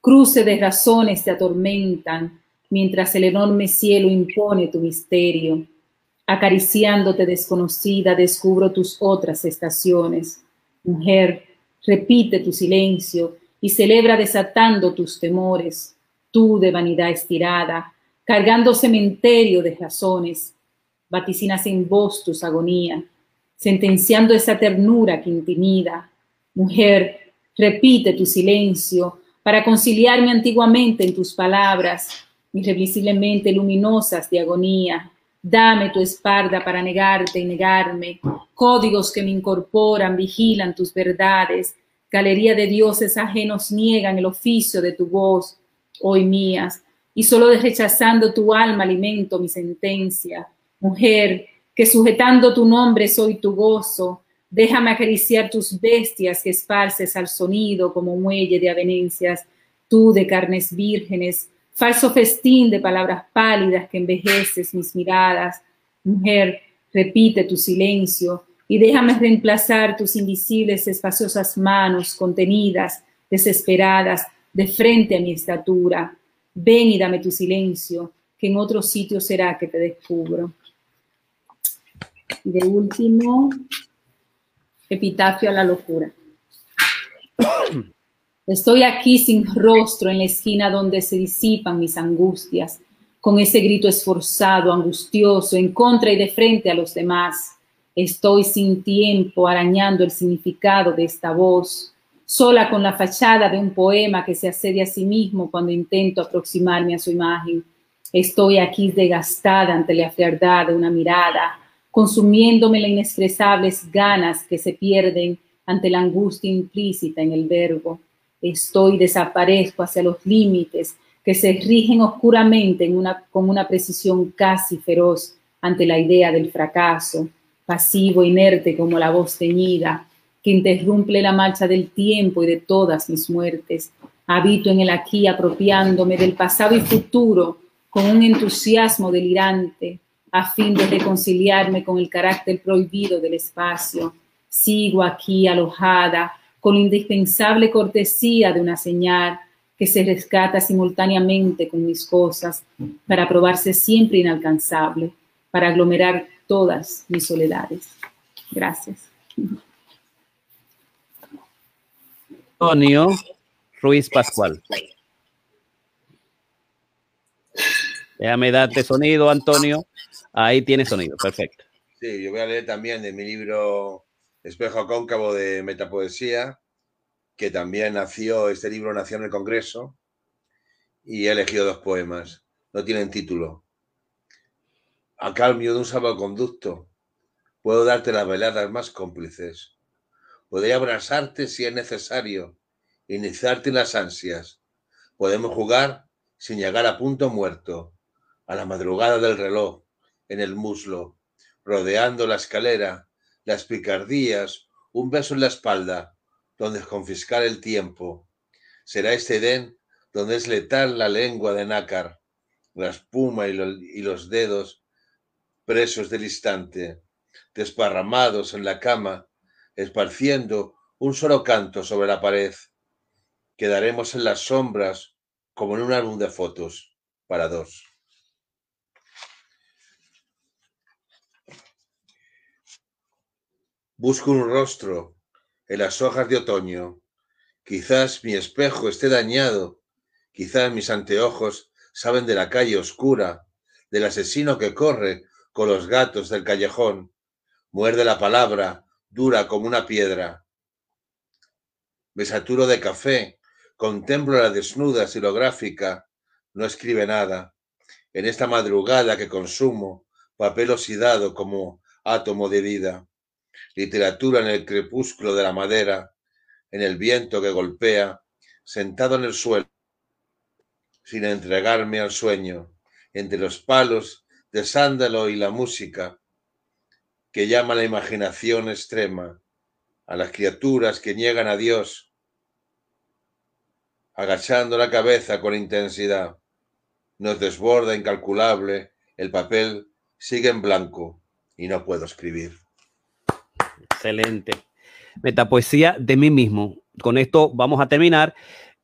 Cruce de razones te atormentan, mientras el enorme cielo impone tu misterio. Acariciándote desconocida, descubro tus otras estaciones. Mujer, repite tu silencio y celebra desatando tus temores, tú de vanidad estirada, cargando cementerio de razones, vaticinas en voz tus agonía, sentenciando esa ternura que intimida. Mujer, repite tu silencio para conciliarme antiguamente en tus palabras, irrevisiblemente luminosas de agonía. Dame tu espalda para negarte y negarme, códigos que me incorporan, vigilan tus verdades, galería de dioses ajenos niegan el oficio de tu voz, hoy mías, y solo rechazando tu alma alimento mi sentencia. Mujer, que sujetando tu nombre soy tu gozo, Déjame acariciar tus bestias que esparces al sonido como muelle de avenencias, tú de carnes vírgenes, falso festín de palabras pálidas que envejeces mis miradas. Mujer, repite tu silencio y déjame reemplazar tus invisibles espaciosas manos contenidas, desesperadas, de frente a mi estatura. Ven y dame tu silencio, que en otro sitio será que te descubro. Y de último, Epitafio a la locura. Estoy aquí sin rostro en la esquina donde se disipan mis angustias, con ese grito esforzado, angustioso, en contra y de frente a los demás. Estoy sin tiempo arañando el significado de esta voz, sola con la fachada de un poema que se asedia a sí mismo cuando intento aproximarme a su imagen. Estoy aquí desgastada ante la frialdad de una mirada, consumiéndome las inexpresables ganas que se pierden ante la angustia implícita en el verbo. Estoy, desaparezco hacia los límites que se rigen oscuramente con una precisión casi feroz ante la idea del fracaso, pasivo, inerte como la voz teñida, que interrumpe la marcha del tiempo y de todas mis muertes. Habito en el aquí apropiándome del pasado y futuro con un entusiasmo delirante, a fin de reconciliarme con el carácter prohibido del espacio. Sigo aquí alojada con la indispensable cortesía de una señal que se rescata simultáneamente con mis cosas para probarse siempre inalcanzable, para aglomerar todas mis soledades. Gracias. Antonio Ruiz Pascual. Déjame darte sonido, Antonio. Ahí tiene sonido, perfecto. Sí, yo voy a leer también de mi libro Espejo Cóncavo de Metapoesía, que también nació, este libro nació en el Congreso, y he elegido dos poemas. No tienen título. A cambio de un salvoconducto, puedo darte las veladas más cómplices. Podría abrazarte si es necesario, iniciarte en las ansias. Podemos jugar sin llegar a punto muerto, a la madrugada del reloj, en el muslo, rodeando la escalera, las picardías, un beso en la espalda, donde confiscar el tiempo. Será este Edén donde es letal la lengua de nácar, la espuma y, y los dedos presos del instante, desparramados en la cama, esparciendo un solo canto sobre la pared. Quedaremos en las sombras como en un álbum de fotos para dos. Busco un rostro en las hojas de otoño. Quizás mi espejo esté dañado Quizás mis anteojos saben de la calle oscura, del asesino que corre con los gatos del callejón, muerde la palabra, dura como una piedra. Me saturo de café, contemplo la desnuda silográfica, no escribe nada. En esta madrugada que consumo, papel oxidado como átomo de vida. Literatura en el crepúsculo de la madera, en el viento que golpea, sentado en el suelo, sin entregarme al sueño, entre los palos de sándalo y la música, que llama la imaginación extrema, a las criaturas que niegan a Dios, agachando la cabeza con intensidad. Nos desborda incalculable, el papel sigue en blanco y no puedo escribir. Excelente. Metapoesía de mí mismo. Con esto vamos a terminar.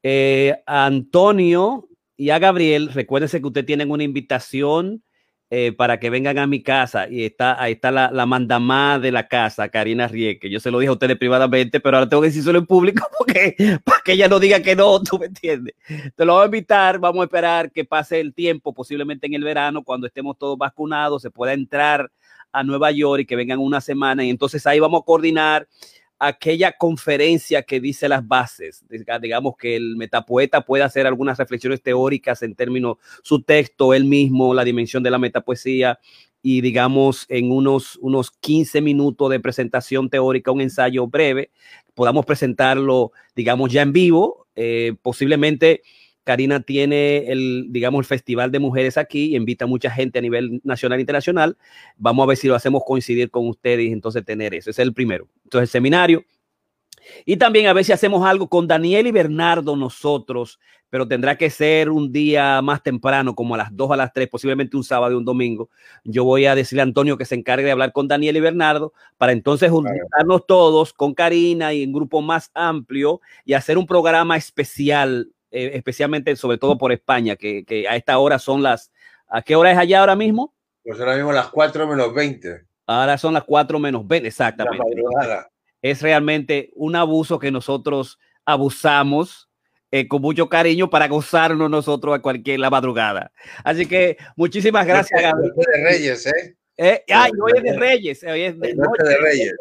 Eh, Antonio y a Gabriel, recuérdense que ustedes tienen una invitación eh, para que vengan a mi casa y está, ahí está la, la mandamá de la casa, Karina Rieke. Yo se lo dije a ustedes privadamente, pero ahora tengo que decirlo en público <laughs> porque para que ella no diga que no, tú me entiendes. Te lo voy a invitar, vamos a esperar que pase el tiempo, posiblemente en el verano, cuando estemos todos vacunados, se pueda entrar a Nueva York y que vengan una semana y entonces ahí vamos a coordinar aquella conferencia que dice las bases, digamos que el metapoeta puede hacer algunas reflexiones teóricas en términos, su texto, él mismo, la dimensión de la metapoesía, y digamos en unos, unos 15 minutos de presentación teórica, un ensayo breve, podamos presentarlo, digamos, ya en vivo, eh, posiblemente Karina tiene el, digamos, el Festival de Mujeres aquí y invita a mucha gente a nivel nacional e internacional. Vamos a ver si lo hacemos coincidir con ustedes entonces tener eso. Ese es el primero. Entonces, el seminario. Y también a ver si hacemos algo con Daniel y Bernardo nosotros, pero tendrá que ser un día más temprano, como a las 2 a las 3, posiblemente un sábado y un domingo. Yo voy a decirle a Antonio que se encargue de hablar con Daniel y Bernardo para entonces juntarnos todos con Karina y en grupo más amplio y hacer un programa especial eh, especialmente sobre todo por España, que, que, a esta hora son las... ¿A qué hora es allá ahora mismo? Pues ahora mismo las 4 menos 20. Ahora son las 4 menos 20, exactamente. Es realmente un abuso que nosotros abusamos eh, con mucho cariño para gozarnos nosotros a cualquier la madrugada. Así que muchísimas gracias. Noche de Reyes, ¿eh? eh ay, hoy es de Reyes. Hoy es de, noche de Reyes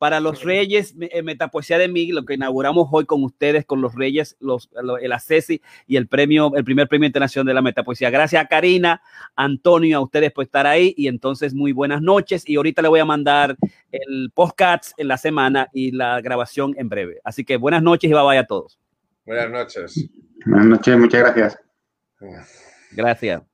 para los Reyes eh, Metapoesía de Mí, lo que inauguramos hoy con ustedes, con los Reyes, los, el ACESI y el premio, el primer premio internacional de la Metapoesía. Gracias a Karina, Antonio, a ustedes por estar ahí y entonces muy buenas noches y ahorita le voy a mandar el podcast en la semana y la grabación en breve. Así que buenas noches y bye bye a todos. Buenas noches. Buenas noches, muchas gracias. Gracias.